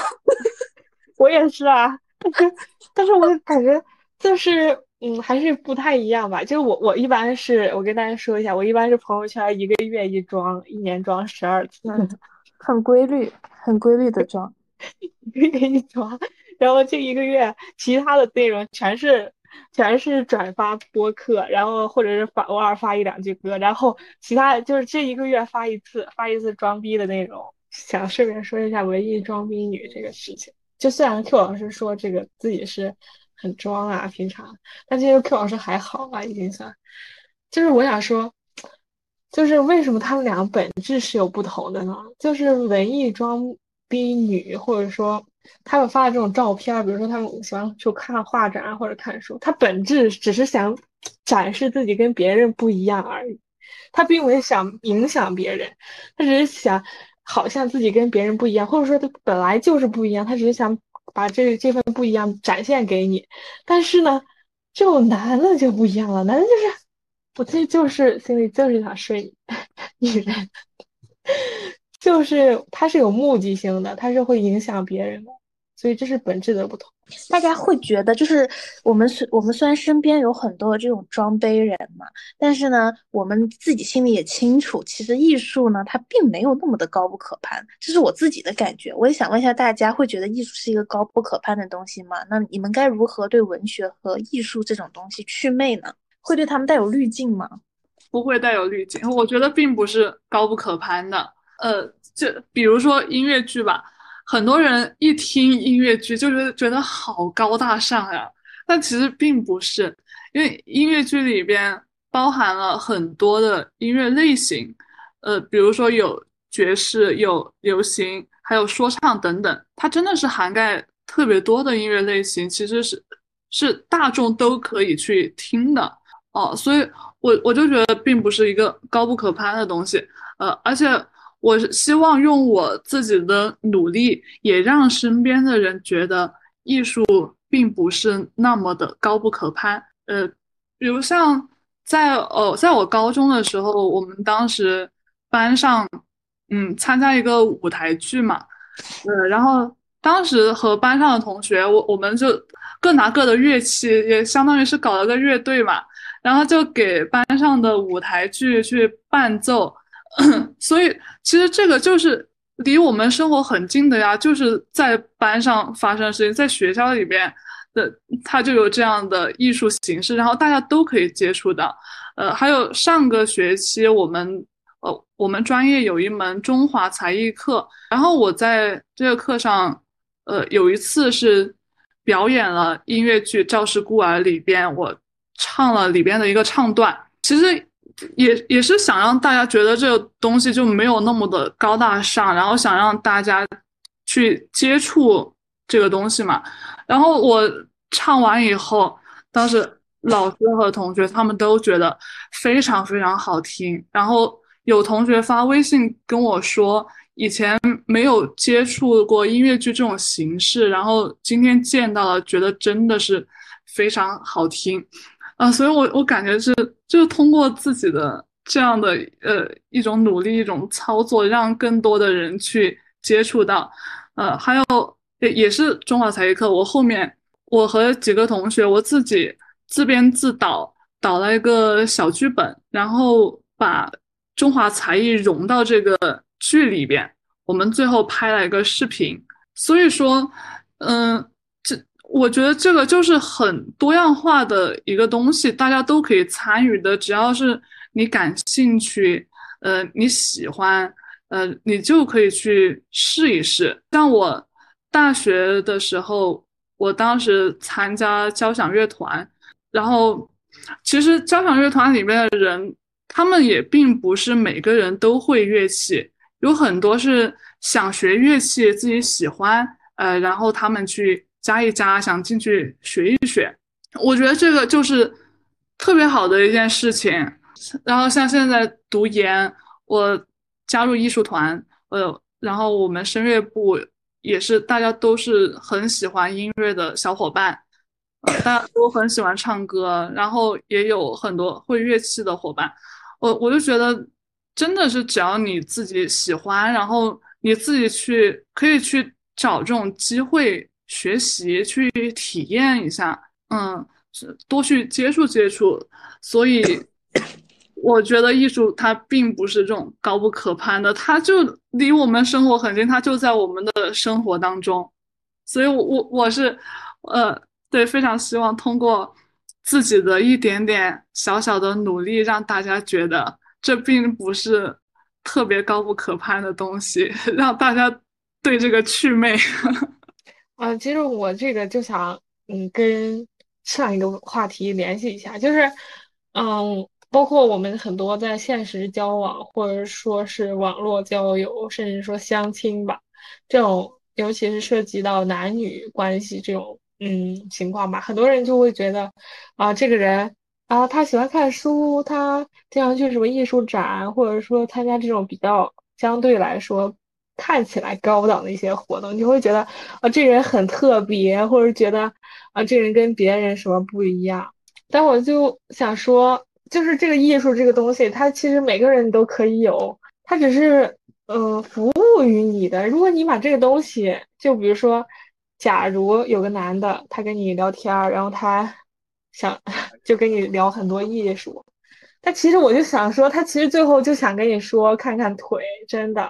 我也是啊。但是，但是我感觉就是嗯，还是不太一样吧。就是我我一般是我跟大家说一下，我一般是朋友圈一个月一装，一年装十二次。很规律，很规律的装，一个月一装，然后这一个月其他的内容全是全是转发播客，然后或者是发偶尔发一两句歌，然后其他就是这一个月发一次发一次装逼的内容。想顺便说一下文艺装逼女这个事情，就虽然 Q 老师说这个自己是很装啊平常，但其实 Q 老师还好吧已经算，就是我想说。就是为什么他们两个本质是有不同的呢？就是文艺装逼女，或者说他们发的这种照片，比如说他们喜欢去看画展或者看书，他本质只是想展示自己跟别人不一样而已，他并没想影响别人，他只是想好像自己跟别人不一样，或者说他本来就是不一样，他只是想把这这份不一样展现给你。但是呢，这种男的就不一样了，男的就是。我其实就是心里就是想睡 女人，就是他是有目的性的，他是会影响别人的，所以这是本质的不同。大家会觉得，就是我们虽，我们虽然身边有很多的这种装杯人嘛，但是呢，我们自己心里也清楚，其实艺术呢，它并没有那么的高不可攀。这是我自己的感觉。我也想问一下大家，会觉得艺术是一个高不可攀的东西吗？那你们该如何对文学和艺术这种东西祛魅呢？会对他们带有滤镜吗？不会带有滤镜，我觉得并不是高不可攀的。呃，就比如说音乐剧吧，很多人一听音乐剧就是觉得好高大上呀，但其实并不是，因为音乐剧里边包含了很多的音乐类型，呃，比如说有爵士、有流行，还有说唱等等，它真的是涵盖特别多的音乐类型，其实是是大众都可以去听的哦。所以，我我就觉得并不是一个高不可攀的东西，呃，而且我希望用我自己的努力，也让身边的人觉得艺术并不是那么的高不可攀，呃。比如像在呃，在我高中的时候，我们当时班上，嗯，参加一个舞台剧嘛，呃，然后当时和班上的同学，我我们就各拿各的乐器，也相当于是搞了个乐队嘛，然后就给班上的舞台剧去伴奏，所以其实这个就是离我们生活很近的呀，就是在班上发生的事情，在学校里边。的，它就有这样的艺术形式，然后大家都可以接触到。呃，还有上个学期我们，呃，我们专业有一门中华才艺课，然后我在这个课上，呃，有一次是表演了音乐剧《赵氏孤儿》里边，我唱了里边的一个唱段。其实也也是想让大家觉得这个东西就没有那么的高大上，然后想让大家去接触。这个东西嘛，然后我唱完以后，当时老师和同学他们都觉得非常非常好听。然后有同学发微信跟我说，以前没有接触过音乐剧这种形式，然后今天见到了，觉得真的是非常好听啊！所以我我感觉是，就是通过自己的这样的呃一种努力，一种操作，让更多的人去接触到，呃，还有。也也是中华才艺课，我后面我和几个同学，我自己自编自导导了一个小剧本，然后把中华才艺融到这个剧里边，我们最后拍了一个视频。所以说，嗯，我觉得这个就是很多样化的一个东西，大家都可以参与的，只要是你感兴趣，呃，你喜欢，呃，你就可以去试一试。像我。大学的时候，我当时参加交响乐团，然后其实交响乐团里面的人，他们也并不是每个人都会乐器，有很多是想学乐器，自己喜欢，呃，然后他们去加一加，想进去学一学。我觉得这个就是特别好的一件事情。然后像现在读研，我加入艺术团，呃，然后我们声乐部。也是大家都是很喜欢音乐的小伙伴，大家都很喜欢唱歌，然后也有很多会乐器的伙伴。我我就觉得，真的是只要你自己喜欢，然后你自己去可以去找这种机会学习，去体验一下，嗯，多去接触接触。所以。我觉得艺术它并不是这种高不可攀的，它就离我们生活很近，它就在我们的生活当中，所以，我我我是，呃，对，非常希望通过自己的一点点小小的努力，让大家觉得这并不是特别高不可攀的东西，让大家对这个祛魅。啊，其实我这个就想，嗯，跟上一个话题联系一下，就是，嗯。包括我们很多在现实交往，或者说是网络交友，甚至说相亲吧，这种尤其是涉及到男女关系这种嗯情况吧，很多人就会觉得啊，这个人啊，他喜欢看书，他经常去什么艺术展，或者说参加这种比较相对来说看起来高档的一些活动，你会觉得啊，这人很特别，或者觉得啊，这人跟别人什么不一样。但我就想说。就是这个艺术这个东西，它其实每个人都可以有，它只是呃服务于你的。如果你把这个东西，就比如说，假如有个男的，他跟你聊天然后他想 就跟你聊很多艺术，他其实我就想说，他其实最后就想跟你说看看腿，真的，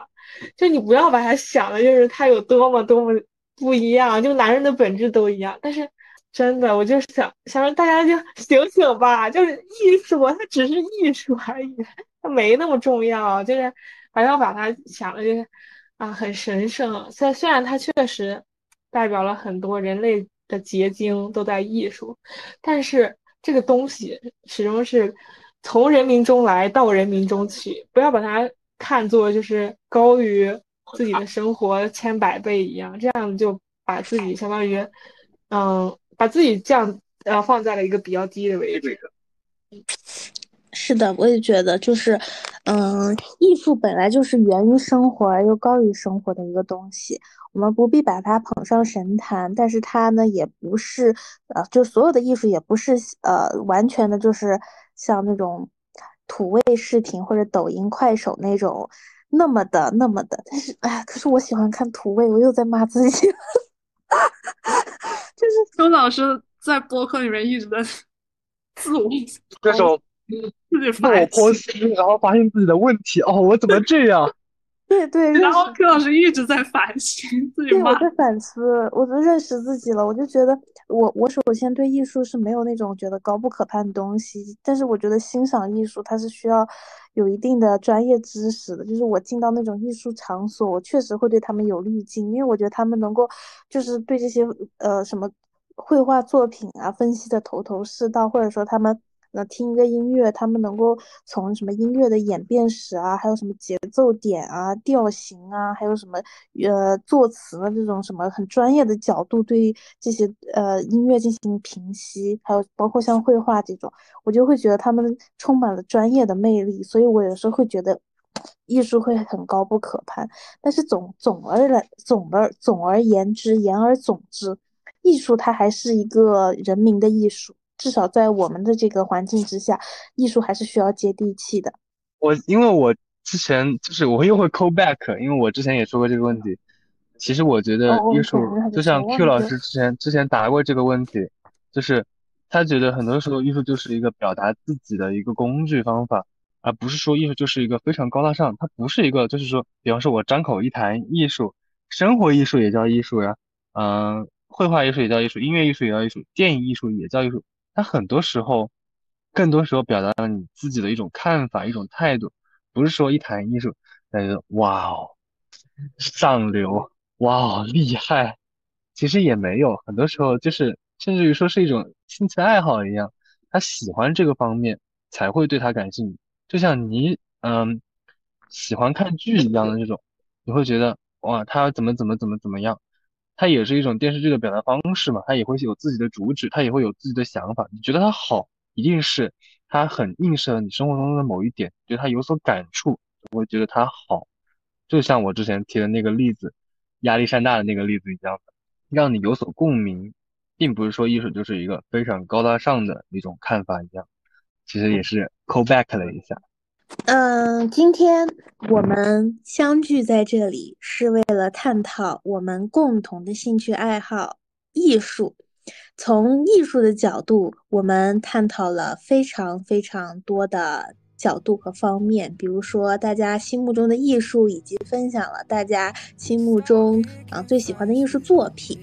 就你不要把它想的就是它有多么多么不一样，就男人的本质都一样，但是。真的，我就想想让大家就 醒醒吧，就是艺术，它只是艺术而已，它没那么重要。就是还要把它想的，就是啊，很神圣。虽虽然它确实代表了很多人类的结晶都在艺术，但是这个东西始终是从人民中来到人民中去，不要把它看作就是高于自己的生活千百倍一样，这样就把自己相当于，嗯，把自己这样呃放在了一个比较低的位置。是的，我也觉得，就是，嗯，艺术本来就是源于生活而又高于生活的一个东西，我们不必把它捧上神坛，但是它呢，也不是，呃，就所有的艺术也不是，呃，完全的就是像那种土味视频或者抖音、快手那种那么的那么的，但是，哎，可是我喜欢看土味，我又在骂自己，就是周老师在播客里面一直在自我，这首。自我剖析，然后发现自己的问题。哦，我怎么这样？对 对。然后柯老师一直在反省自己。对，我在反思，我就认识自己了。我就觉得，我我首先对艺术是没有那种觉得高不可攀的东西，但是我觉得欣赏艺术它是需要有一定的专业知识的。就是我进到那种艺术场所，我确实会对他们有滤镜，因为我觉得他们能够就是对这些呃什么绘画作品啊分析的头头是道，或者说他们。那听一个音乐，他们能够从什么音乐的演变史啊，还有什么节奏点啊、调型啊，还有什么呃作词的这种什么很专业的角度对这些呃音乐进行评析，还有包括像绘画这种，我就会觉得他们充满了专业的魅力，所以我有时候会觉得艺术会很高不可攀。但是总总而来总而总而言之，言而总之，艺术它还是一个人民的艺术。至少在我们的这个环境之下，艺术还是需要接地气的。我因为我之前就是我又会 call back，因为我之前也说过这个问题。其实我觉得艺术就像 Q 老师之前之前答过这个问题，就是他觉得很多时候艺术就是一个表达自己的一个工具方法，而不是说艺术就是一个非常高大上。它不是一个就是说，比方说我张口一谈艺术，生活艺术也叫艺术呀，嗯，绘画艺术也叫艺术，音乐艺术也叫艺术，电影艺术也叫艺术。它很多时候，更多时候表达了你自己的一种看法、一种态度，不是说一谈艺术，那就哇哦，上流，哇哦，厉害。其实也没有，很多时候就是，甚至于说是一种兴趣爱好一样，他喜欢这个方面才会对他感兴趣。就像你，嗯，喜欢看剧一样的这种，你会觉得哇，他怎么怎么怎么怎么样。它也是一种电视剧的表达方式嘛，它也会有自己的主旨，它也会有自己的想法。你觉得它好，一定是它很映射了你生活中的某一点，对它有所感触，我会觉得它好。就像我之前提的那个例子，亚历山大的那个例子一样，让你有所共鸣，并不是说艺术就是一个非常高大上的一种看法一样，其实也是 call back 了一下。嗯，今天我们相聚在这里，是为了探讨我们共同的兴趣爱好——艺术。从艺术的角度，我们探讨了非常非常多的。角度和方面，比如说大家心目中的艺术，以及分享了大家心目中啊最喜欢的艺术作品，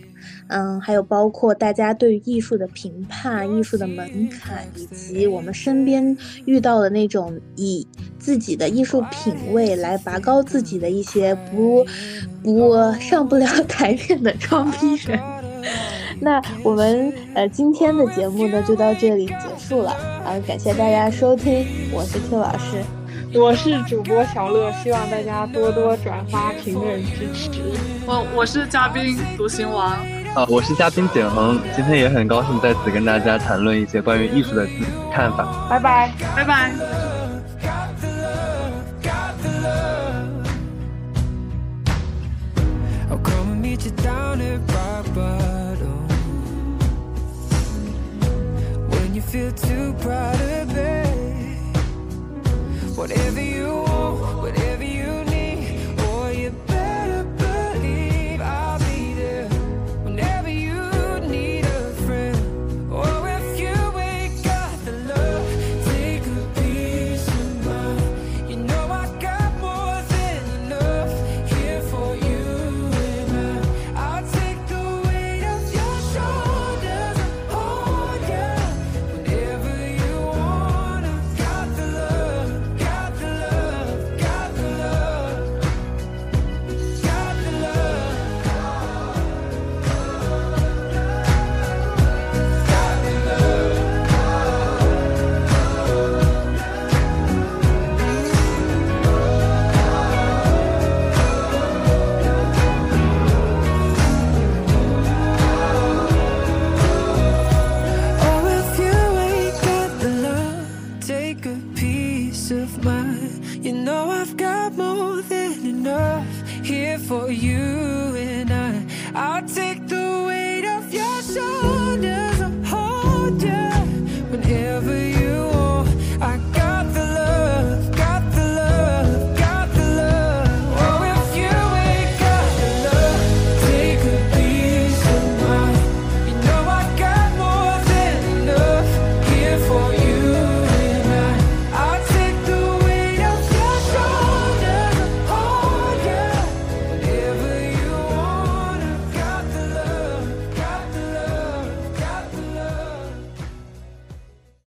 嗯，还有包括大家对于艺术的评判、艺术的门槛，以及我们身边遇到的那种以自己的艺术品味来拔高自己的一些不不上不了 台面的装逼人。那我们呃今天的节目呢就到这里结束了啊，感谢大家收听，我是 Q 老师，我是主播小乐，希望大家多多转发、评论、支持。我我是嘉宾独行王啊，我是嘉宾简恒，今天也很高兴在此跟大家谈论一些关于艺术的看法。拜拜，拜拜。lead you down at rock bottom. When you feel too proud of it Whatever you want, whatever